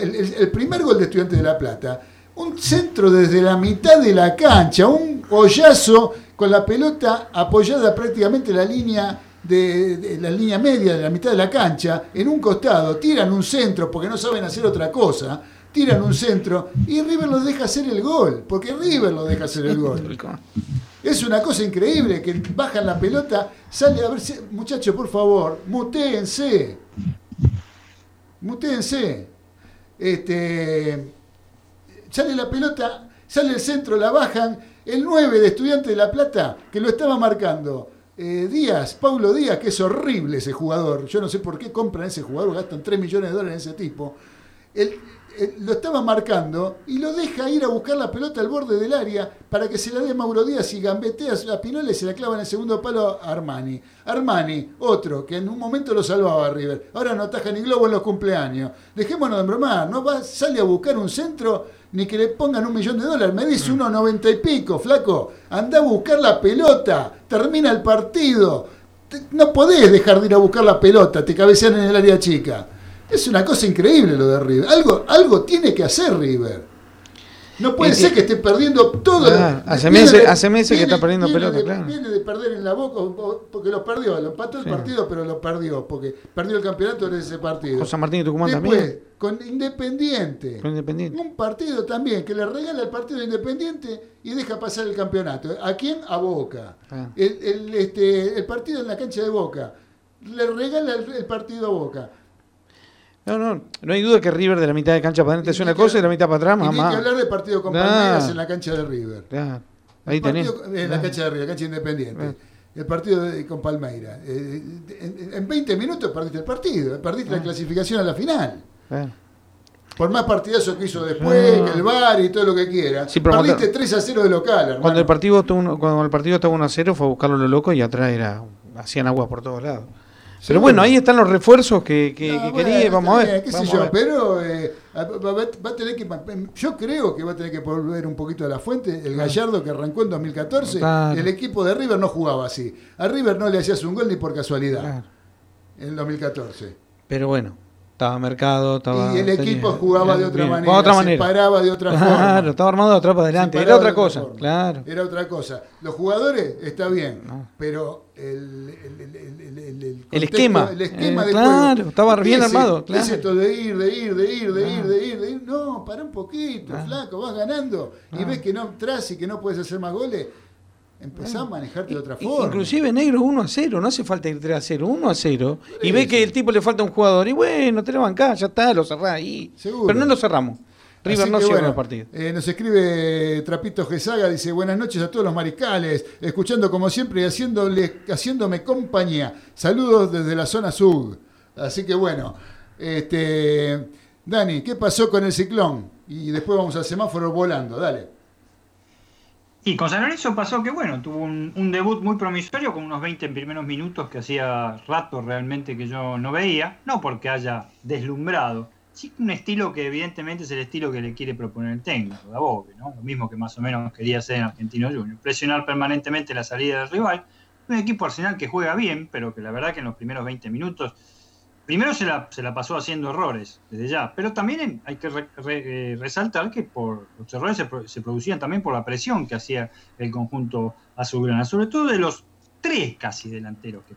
el, primer gol de Estudiantes de La Plata, un centro desde la mitad de la cancha, un hoyazo con la pelota apoyada prácticamente en la línea de, la línea media, de la mitad de la cancha, en un costado, tiran un centro porque no saben hacer otra cosa, tiran un centro y River lo deja hacer el gol, porque River lo deja hacer el gol. Es una cosa increíble que bajan la pelota, sale a ver si. Muchachos, por favor, mutéense. Mutéense. Este, sale la pelota, sale el centro, la bajan. El 9 de Estudiante de La Plata, que lo estaba marcando. Eh, Díaz, Paulo Díaz, que es horrible ese jugador. Yo no sé por qué compran ese jugador, gastan 3 millones de dólares en ese tipo. Lo estaba marcando y lo deja ir a buscar la pelota al borde del área para que se la dé Mauro Díaz y gambetea a Pinola y se la clava en el segundo palo a Armani. Armani, otro, que en un momento lo salvaba a River. Ahora no ataja ni globo en los cumpleaños. Dejémonos de bromar, no va, sale a buscar un centro ni que le pongan un millón de dólares. Me dice uno noventa y pico, flaco. Anda a buscar la pelota, termina el partido. No podés dejar de ir a buscar la pelota, te cabecean en el área chica. Es una cosa increíble lo de River. Algo, algo tiene que hacer River. No puede ser que esté perdiendo todo.
Ah, hace, meses, hace meses que está perdiendo pelota, claro.
Viene de perder en la boca porque lo perdió. Lo empató el partido, pero lo perdió. Porque perdió el campeonato en ese partido.
José Martín y Tucumán
Después,
también.
Con Independiente.
Con Independiente.
Un partido también que le regala el partido de Independiente y deja pasar el campeonato. ¿A quién? A Boca.
Ah.
El, el, este, el partido en la cancha de Boca. Le regala el, el partido a Boca.
No, no, no hay duda que River de la mitad de cancha para adelante es una cosa y de la mitad para atrás, mamá.
que hablar del partido con. Palmeiras en la cancha de River.
Ahí tenés.
En la cancha de River, la cancha independiente.
Ah.
El partido de- con Palmeiras. Eh, en, en 20 minutos perdiste el partido, perdiste
Ah.
la clasificación a la final. Por más partidazo que hizo después,
Ah.
que el VAR y todo lo que quiera.
Sí,
perdiste
cuando-
3 a 0 de local, hermano.
Cuando el partido estuvo cuando el partido estaba 1 a 0 fue a buscarlo lo loco y atrás era hacían agua por todos lados. Pero bueno, ahí están los refuerzos que, que,
No,
que
bueno,
quería, vamos a ver.
qué sé yo,
ver.
pero eh, va, va- va a tener que. Yo creo que va a tener que volver un poquito a la fuente. El Gallardo que arrancó en 2014,
Claro.
el equipo de River no jugaba así. A River no le hacías un gol ni por casualidad
Claro.
en 2014.
Pero bueno, estaba mercado, estaba.
y el
tenía-
equipo jugaba de otra
bien,
manera,
otra
se
manera.
paraba de otra
Claro,
forma.
estaba armado de atrás para adelante,
Se
era otra cosa,
forma.
claro.
Era otra cosa. Los jugadores está bien,
No.
pero el, el, el, el, el- contexto-
esquema.
el esquema
Eh,
de
claro,
juego.
estaba
¿Qué
bien armado,
esto?
claro.
Es esto de ir, de ir, de ir, de ir, de ir, de ir. No, para un poquito, flaco, vas ganando y ves que no entras y que no puedes hacer más goles. Empezá a manejarte de otra forma.
Inclusive negro 1 a 0, no hace falta ir 3 a 0, 1 a 0. Y ve que el tipo le falta un jugador y bueno, te lo bancás, ya está, lo cerrás ahí.
Seguro.
Pero no lo cerramos. River
Así
no cierra
bueno,
el partido.
eh, nos escribe Trapito Gesaga, dice buenas noches a todos los mariscales, escuchando como siempre y haciéndole, haciéndome compañía. Saludos desde la zona sur. Así que bueno, este, Dani, ¿qué pasó con el ciclón? Y después vamos al semáforo volando, dale.
Y con San Lorenzo pasó que, bueno, tuvo un, debut muy promisorio con unos 20 primeros minutos que hacía rato realmente que yo no veía, no porque haya deslumbrado, sí un estilo que evidentemente es el estilo que le quiere proponer el técnico, Dabove, ¿no? Lo mismo que más o menos quería hacer en Argentino Junior, presionar permanentemente la salida del rival, un equipo Arsenal que juega bien, pero que la verdad que en los primeros 20 minutos primero se la, se la pasó haciendo errores desde ya, pero también hay que re- eh, resaltar que por los errores se, pro- se producían también por la presión que hacía el conjunto azulgrana, sobre todo de los tres casi delanteros que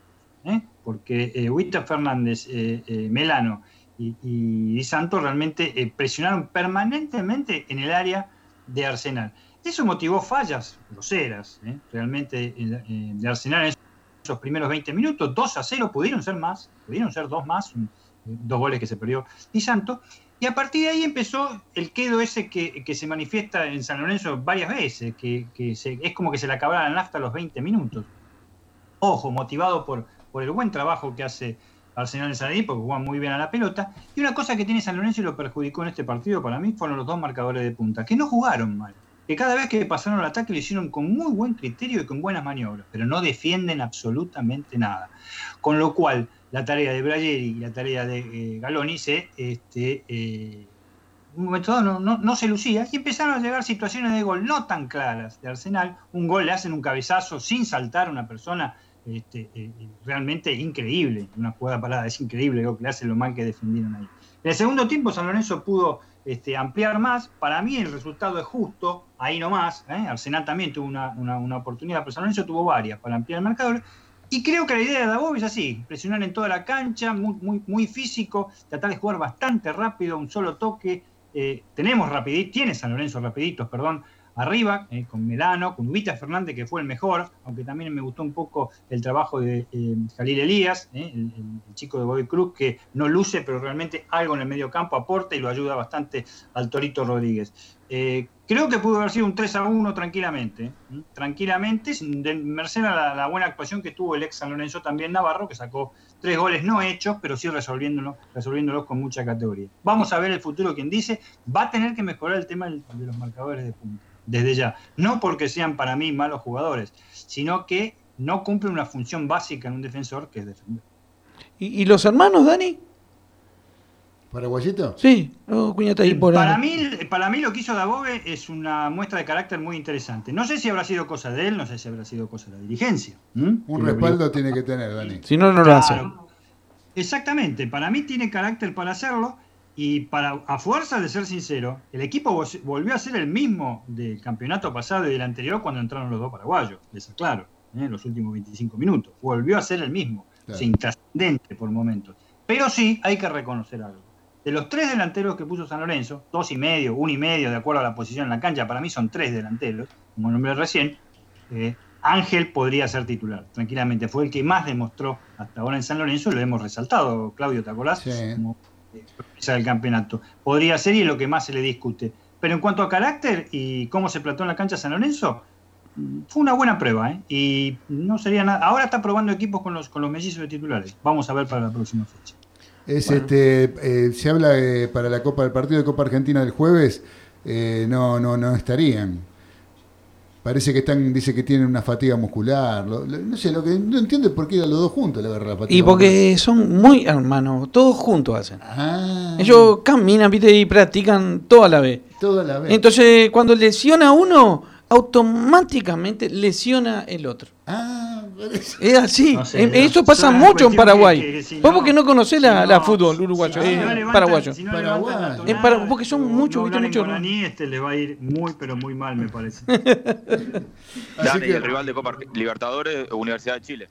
¿eh? porque eh, Fernández, eh, eh, Melano y, y Santo realmente eh, presionaron permanentemente en el área de Arsenal. Eso motivó fallas groseras, realmente de Arsenal en esos primeros 20 minutos, 2 a 0, pudieron ser más, pudieron ser dos más, dos goles que se perdió Di Santo, y a partir de ahí empezó el quedo ese que, que se manifiesta en San Lorenzo varias veces, que, que es como que se le acabara la nafta a los 20 minutos. Ojo, motivado por, por el buen trabajo que hace Arsenal en San Luis, porque juegan muy bien a la pelota. Y una cosa que tiene San Lorenzo y lo perjudicó en este partido para mí fueron los dos marcadores de punta, que no jugaron mal. Que cada vez que pasaron al ataque lo hicieron con muy buen criterio y con buenas maniobras, pero no defienden absolutamente nada. Con lo cual, la tarea de Brayeri y la tarea de eh, Galoni se, este, eh, no se lucía y empezaron a llegar situaciones de gol no tan claras de Arsenal. Un gol le hacen un cabezazo sin saltar a una persona este, eh, realmente increíble. Una jugada parada, es increíble lo que le hacen lo mal que defendieron ahí. En el segundo tiempo San Lorenzo pudo este, ampliar más. Para mí el resultado es justo, ahí nomás. ¿eh? Arsenal también tuvo una, oportunidad, pero San Lorenzo tuvo varias para ampliar el marcador. Y creo que la idea de Dabov es así, presionar en toda la cancha, muy físico, tratar de jugar bastante rápido, un solo toque. Eh, tenemos rapiditos, tiene San Lorenzo rapiditos, perdón, arriba, eh, con Melano, con Ubita Fernández, que fue el mejor, aunque también me gustó un poco el trabajo de eh, Jalil Elías, eh, el, chico de Bobby Cruz, que no luce, pero realmente algo en el medio campo aporta y lo ayuda bastante al Torito Rodríguez. Creo que pudo haber sido un 3 a 1 tranquilamente, tranquilamente, de merced a la, la, buena actuación que tuvo el ex San Lorenzo también Navarro, que sacó tres goles no hechos, pero sí resolviéndolos, resolviéndolos con mucha categoría. Vamos a ver el futuro, quien dice, va a tener que mejorar el tema de los marcadores de puntos desde ya. No porque sean para mí malos jugadores, sino que no cumplen una función básica en un defensor que es defender.
¿Y, y los hermanos, Dani?
¿Paraguayito?
Sí, ahí por
para, mí, para mí lo que hizo Dabobe es una muestra de carácter muy interesante. No sé si habrá sido cosa de él, no sé si habrá sido cosa de la dirigencia.
¿Mm? Un respaldo tiene que tener, Dani.
Si no, no lo hace.
Exactamente, para mí tiene carácter para hacerlo y para a fuerza de ser sincero, el equipo volvió a ser el mismo del campeonato pasado y del anterior cuando entraron los dos paraguayos, les aclaro, ¿eh? en los últimos 25 minutos. Volvió a ser el mismo, claro. intrascendente por momentos. Pero sí hay que reconocer algo de los tres delanteros que puso San Lorenzo, dos y medio, uno y medio, de acuerdo a la posición en la cancha, para mí son tres delanteros, como nombré recién, eh, Ángel podría ser titular, tranquilamente. Fue el que más demostró hasta ahora en San Lorenzo, lo hemos resaltado, Claudio, ¿te acordás?
Sí.
Como eh, del campeonato. Podría ser y es lo que más se le discute. Pero en cuanto a carácter y cómo se plantó en la cancha San Lorenzo, fue una buena prueba, ¿eh? Y no sería nada. Ahora está probando equipos con los, con los mellizos de titulares. Vamos a ver para la próxima fecha.
Es bueno. este, eh, se habla eh, para la Copa del partido de Copa Argentina del jueves, eh, no, no, no estarían. Parece que están, dice que tienen una fatiga muscular. Lo, lo, no sé, lo que no entiendo por qué a los dos juntos le agarra la fatiga.
Y porque son muy hermanos, todos juntos hacen.
Ah.
Ellos caminan, viste, y practican toda la vez.
Toda la vez.
Entonces, cuando lesiona uno, automáticamente lesiona el otro.
Ah,
es así. No sé, Eso no, pasa mucho en Paraguay. Que, que si Vos porque no conocés la, la, fútbol uruguayo,
si
eh,
levantan,
paraguayo.
Si no
Paraguay.
Es para, porque son muchos,
viste,
muchos.
Guaraní, este le va a ir muy, pero muy mal, me parece.
Dani, que... el rival de Copa Libertadores, Universidad de Chile.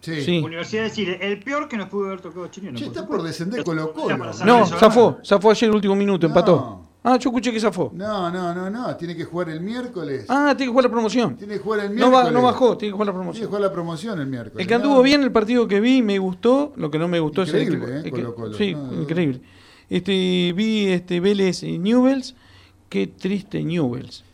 Sí. sí. Universidad de Chile, el peor que nos pudo haber tocado Chile.
No, está por descender Colo Colo.
No, zafó, zafó ayer el último minuto, empató. Ah, yo escuché que zafó.
No, no, no, no. Tiene que jugar el miércoles.
Ah, tiene que jugar la promoción.
Tiene que jugar el miércoles.
No, bajó, tiene que jugar la promoción.
Tiene que jugar la promoción el miércoles.
El que anduvo no. bien el partido que vi, me gustó. Lo que no me gustó
increíble,
es el
equipo. Eh, Colo -Colo.
Sí, no, increíble. Este, vi este Vélez y Newells. Qué triste Newells.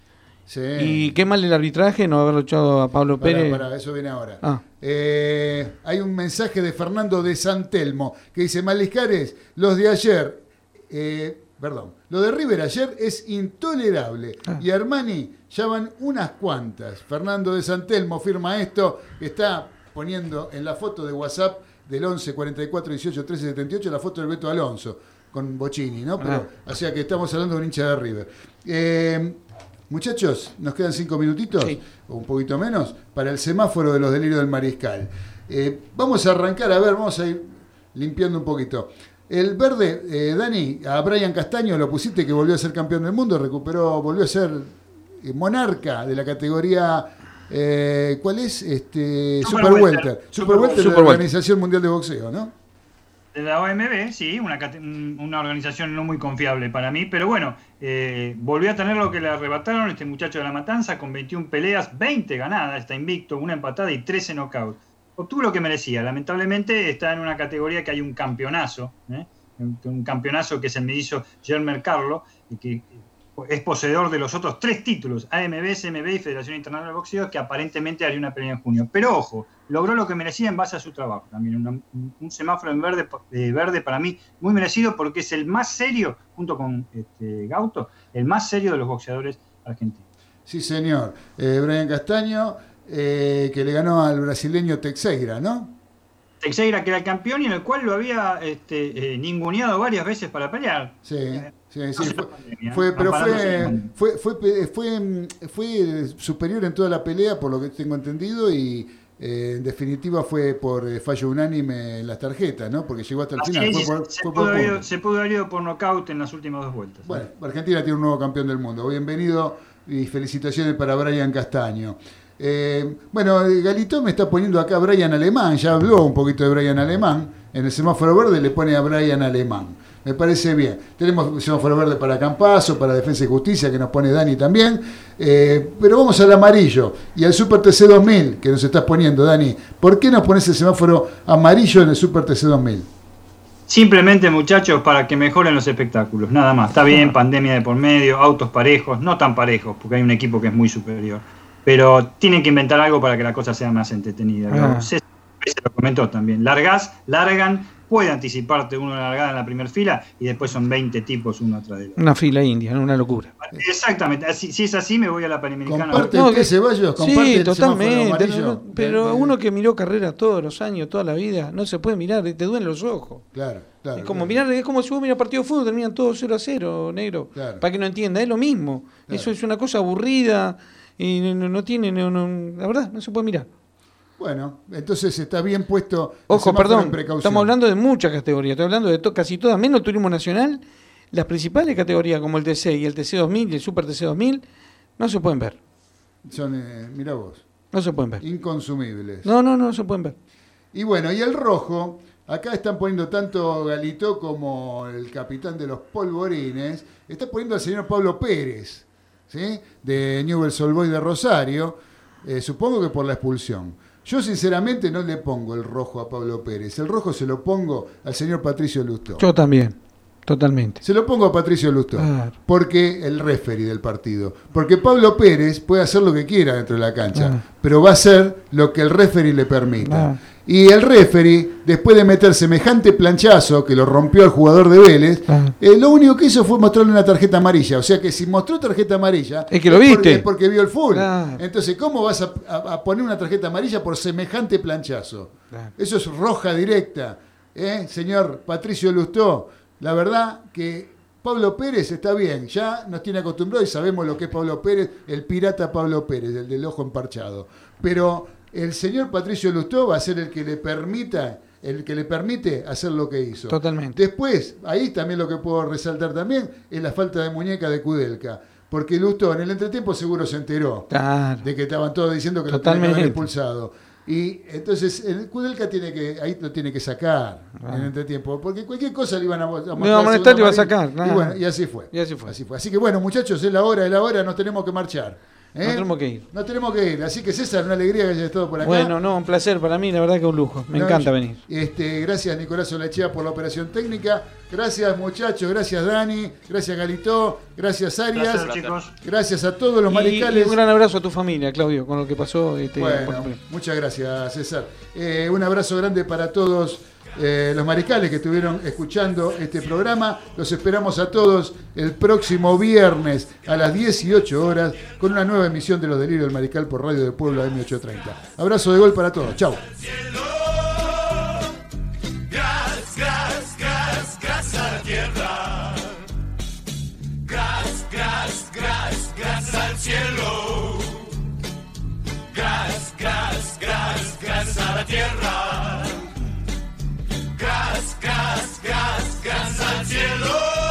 Sí.
Y qué mal el arbitraje no haberlo echado a Pablo Pérez.
Para, eso viene ahora.
Ah.
Eh, hay un mensaje de Fernando de Santelmo que dice: Maliscares, los de ayer. Eh, perdón, lo de River ayer es intolerable. Ah. Y Armani ya van unas cuantas. Fernando de Santelmo firma esto, está poniendo en la foto de WhatsApp del 11 44 18 13 78 la foto del Beto Alonso con Bocini, ¿no? Pero, ah. O sea que estamos hablando de un hincha de River. Eh, muchachos, nos quedan cinco minutitos,
sí.
o un poquito menos, para el semáforo de los delirios del mariscal. Eh, vamos a arrancar, a ver, vamos a ir limpiando un poquito. El verde, eh, Dani, a Brian Castaño lo pusiste que volvió a ser campeón del mundo, recuperó, volvió a ser eh, monarca de la categoría. Eh, ¿Cuál es? Este, Super, Super Welter. Welter. Super Welter de la Organización Mundial de Boxeo, ¿no?
De la OMB, sí, una, una, organización no muy confiable para mí, pero bueno, eh, volvió a tener lo que le arrebataron este muchacho de la Matanza con 21 peleas, 20 ganadas, está invicto, una empatada y 13 knockouts obtuvo lo que merecía. Lamentablemente está en una categoría que hay un campeonazo, ¿eh? un, campeonazo que se me hizo Germer Carlo, que es poseedor de los otros tres títulos, AMB, SMB y Federación Internacional de Boxeo, que aparentemente haría una pelea en junio. Pero ojo, logró lo que merecía en base a su trabajo. También un semáforo en verde, eh, verde para mí muy merecido porque es el más serio, junto con este, Gauto, el más serio de los boxeadores argentinos.
Sí, señor. Eh, Brian Castaño, eh, que le ganó al brasileño Teixeira, ¿no?
Teixeira que era el campeón y en el cual lo había este, eh, ninguneado varias veces para pelear.
Sí, sí, sí. Fue, fue, pero fue, fue, fue, fue, superior en toda la pelea, por lo que tengo entendido, y eh, en definitiva fue por eh, fallo unánime en las tarjetas, ¿no? Porque llegó hasta el
Así
final.
Es,
fue por,
se, pudo haber, se, pudo haber ido por nocaut en las últimas dos vueltas.
Bueno, Argentina tiene un nuevo campeón del mundo. Bienvenido y felicitaciones para Brian Castaño. Eh, bueno, Galito me está poniendo acá Brian Alemán, ya habló un poquito de Brian Alemán, en el semáforo verde le pone a Brian Alemán. Me parece bien. Tenemos semáforo verde para Campaso, para Defensa y Justicia, que nos pone Dani también. Eh, pero vamos al amarillo y al Super TC 2000, que nos estás poniendo, Dani. ¿Por qué nos pones el semáforo amarillo en el Super TC 2000?
Simplemente, muchachos, para que mejoren los espectáculos, nada más. Está bien, pandemia de por medio, autos parejos, no tan parejos, porque hay un equipo que es muy superior. Pero tienen que inventar algo para que la cosa sea más entretenida.
Ah.
Se, se lo comentó también. Largas, largan, puede anticiparte uno la largada en la primera fila y después son 20 tipos uno atrás del otro.
Una fila india, una locura.
Exactamente, así- si es así me voy a la Panamericana.
Comparte
No, que-
Ceballos, comparte
Sí, totalmente. no, pero
Del-
uno que miró carrera todos los años, toda la vida, no se puede mirar, te duelen los ojos.
Claro, claro.
es como
claro.
mirar, es como si vos miras partido de fútbol, terminan todos 0 a 0, negro.
Claro.
Para que no entienda, es lo mismo.
Claro.
Eso es una cosa aburrida y no, no- no tiene, no- no- la verdad, no se puede mirar.
Bueno, entonces está bien puesto.
Ojo, perdón, estamos hablando de muchas categorías, estoy hablando de to- casi todas, menos el turismo nacional, las principales categorías como el TC y el TC 2000 y el Super TC 2000 no se pueden ver,
Son, eh, mira vos,
no se pueden ver.
inconsumibles.
No, no, no se pueden ver.
Y bueno, y el rojo, acá están poniendo tanto Galito como el capitán de los polvorines, está poniendo al señor Pablo Pérez, ¿sí? de Newell's Old de Rosario, eh, supongo que por la expulsión. Yo sinceramente no le pongo el rojo a Pablo Pérez, el rojo se lo pongo al señor Patricio Lustó.
Yo también, totalmente.
Se lo pongo a Patricio Lustó,
Claro.
porque el referee del partido. Porque Pablo Pérez puede hacer lo que quiera dentro de la cancha,
Claro.
pero va a hacer lo que el referee le permita.
Claro.
Y el referee, después de meter semejante planchazo que lo rompió al jugador de Vélez,
Claro.
eh, lo único que hizo fue mostrarle una tarjeta amarilla. O sea que si mostró tarjeta amarilla,
Es que lo viste.
es porque vio el full. Entonces, ¿cómo vas a, a- a poner una tarjeta amarilla por semejante planchazo? Eso es roja directa. ¿eh? Señor Patricio Lustó, la verdad que Pablo Pérez está bien, ya nos tiene acostumbrado y sabemos lo que es Pablo Pérez, el pirata Pablo Pérez, el del ojo emparchado. Pero el señor Patricio Lustó va a ser el que le permita, el que le permite hacer lo que hizo.
Totalmente.
Después, ahí también lo que puedo resaltar también es la falta de muñeca de Kudelka. Porque Lustó en el entretiempo seguro se enteró
Claro.
de que estaban todos diciendo que lo tenían
Totalmente.
expulsado. Y entonces el Kudelka tiene que, ahí lo tiene que sacar
Ah.
en el entretiempo, porque cualquier cosa le iban a, a
a molestar, le iba a sacar.
Y bueno, y así fue.
Y así fue.
Así que bueno, muchachos, es la hora, es la hora, nos tenemos que marchar. ¿Eh?
Nos tenemos que ir.
Nos tenemos que ir. Así que César, una alegría que hayas estado por acá.
Bueno, no, un placer para mí, la verdad que un lujo. Me
No,
encanta venir.
Este, gracias Nicolás Olachea por la operación técnica. Gracias muchachos, gracias Dani, gracias Galito, gracias Arias,
Placer, chicos.
gracias a todos los
Y-
maricales.
Y, un gran abrazo a tu familia, Claudio, con lo que pasó. Este,
Bueno,
por-
muchas gracias, César. Eh, un abrazo grande para todos eh, los mariscales que estuvieron escuchando este programa. Los esperamos a todos el próximo viernes a las 18 horas con una nueva emisión de Los Delirios del Mariscal por Radio de Puebla M830. Abrazo de gol para todos. Chao. Gras, gras, gras, gras a tierra. Gras, gras, gras, gras al
cielo. сказка затянулась.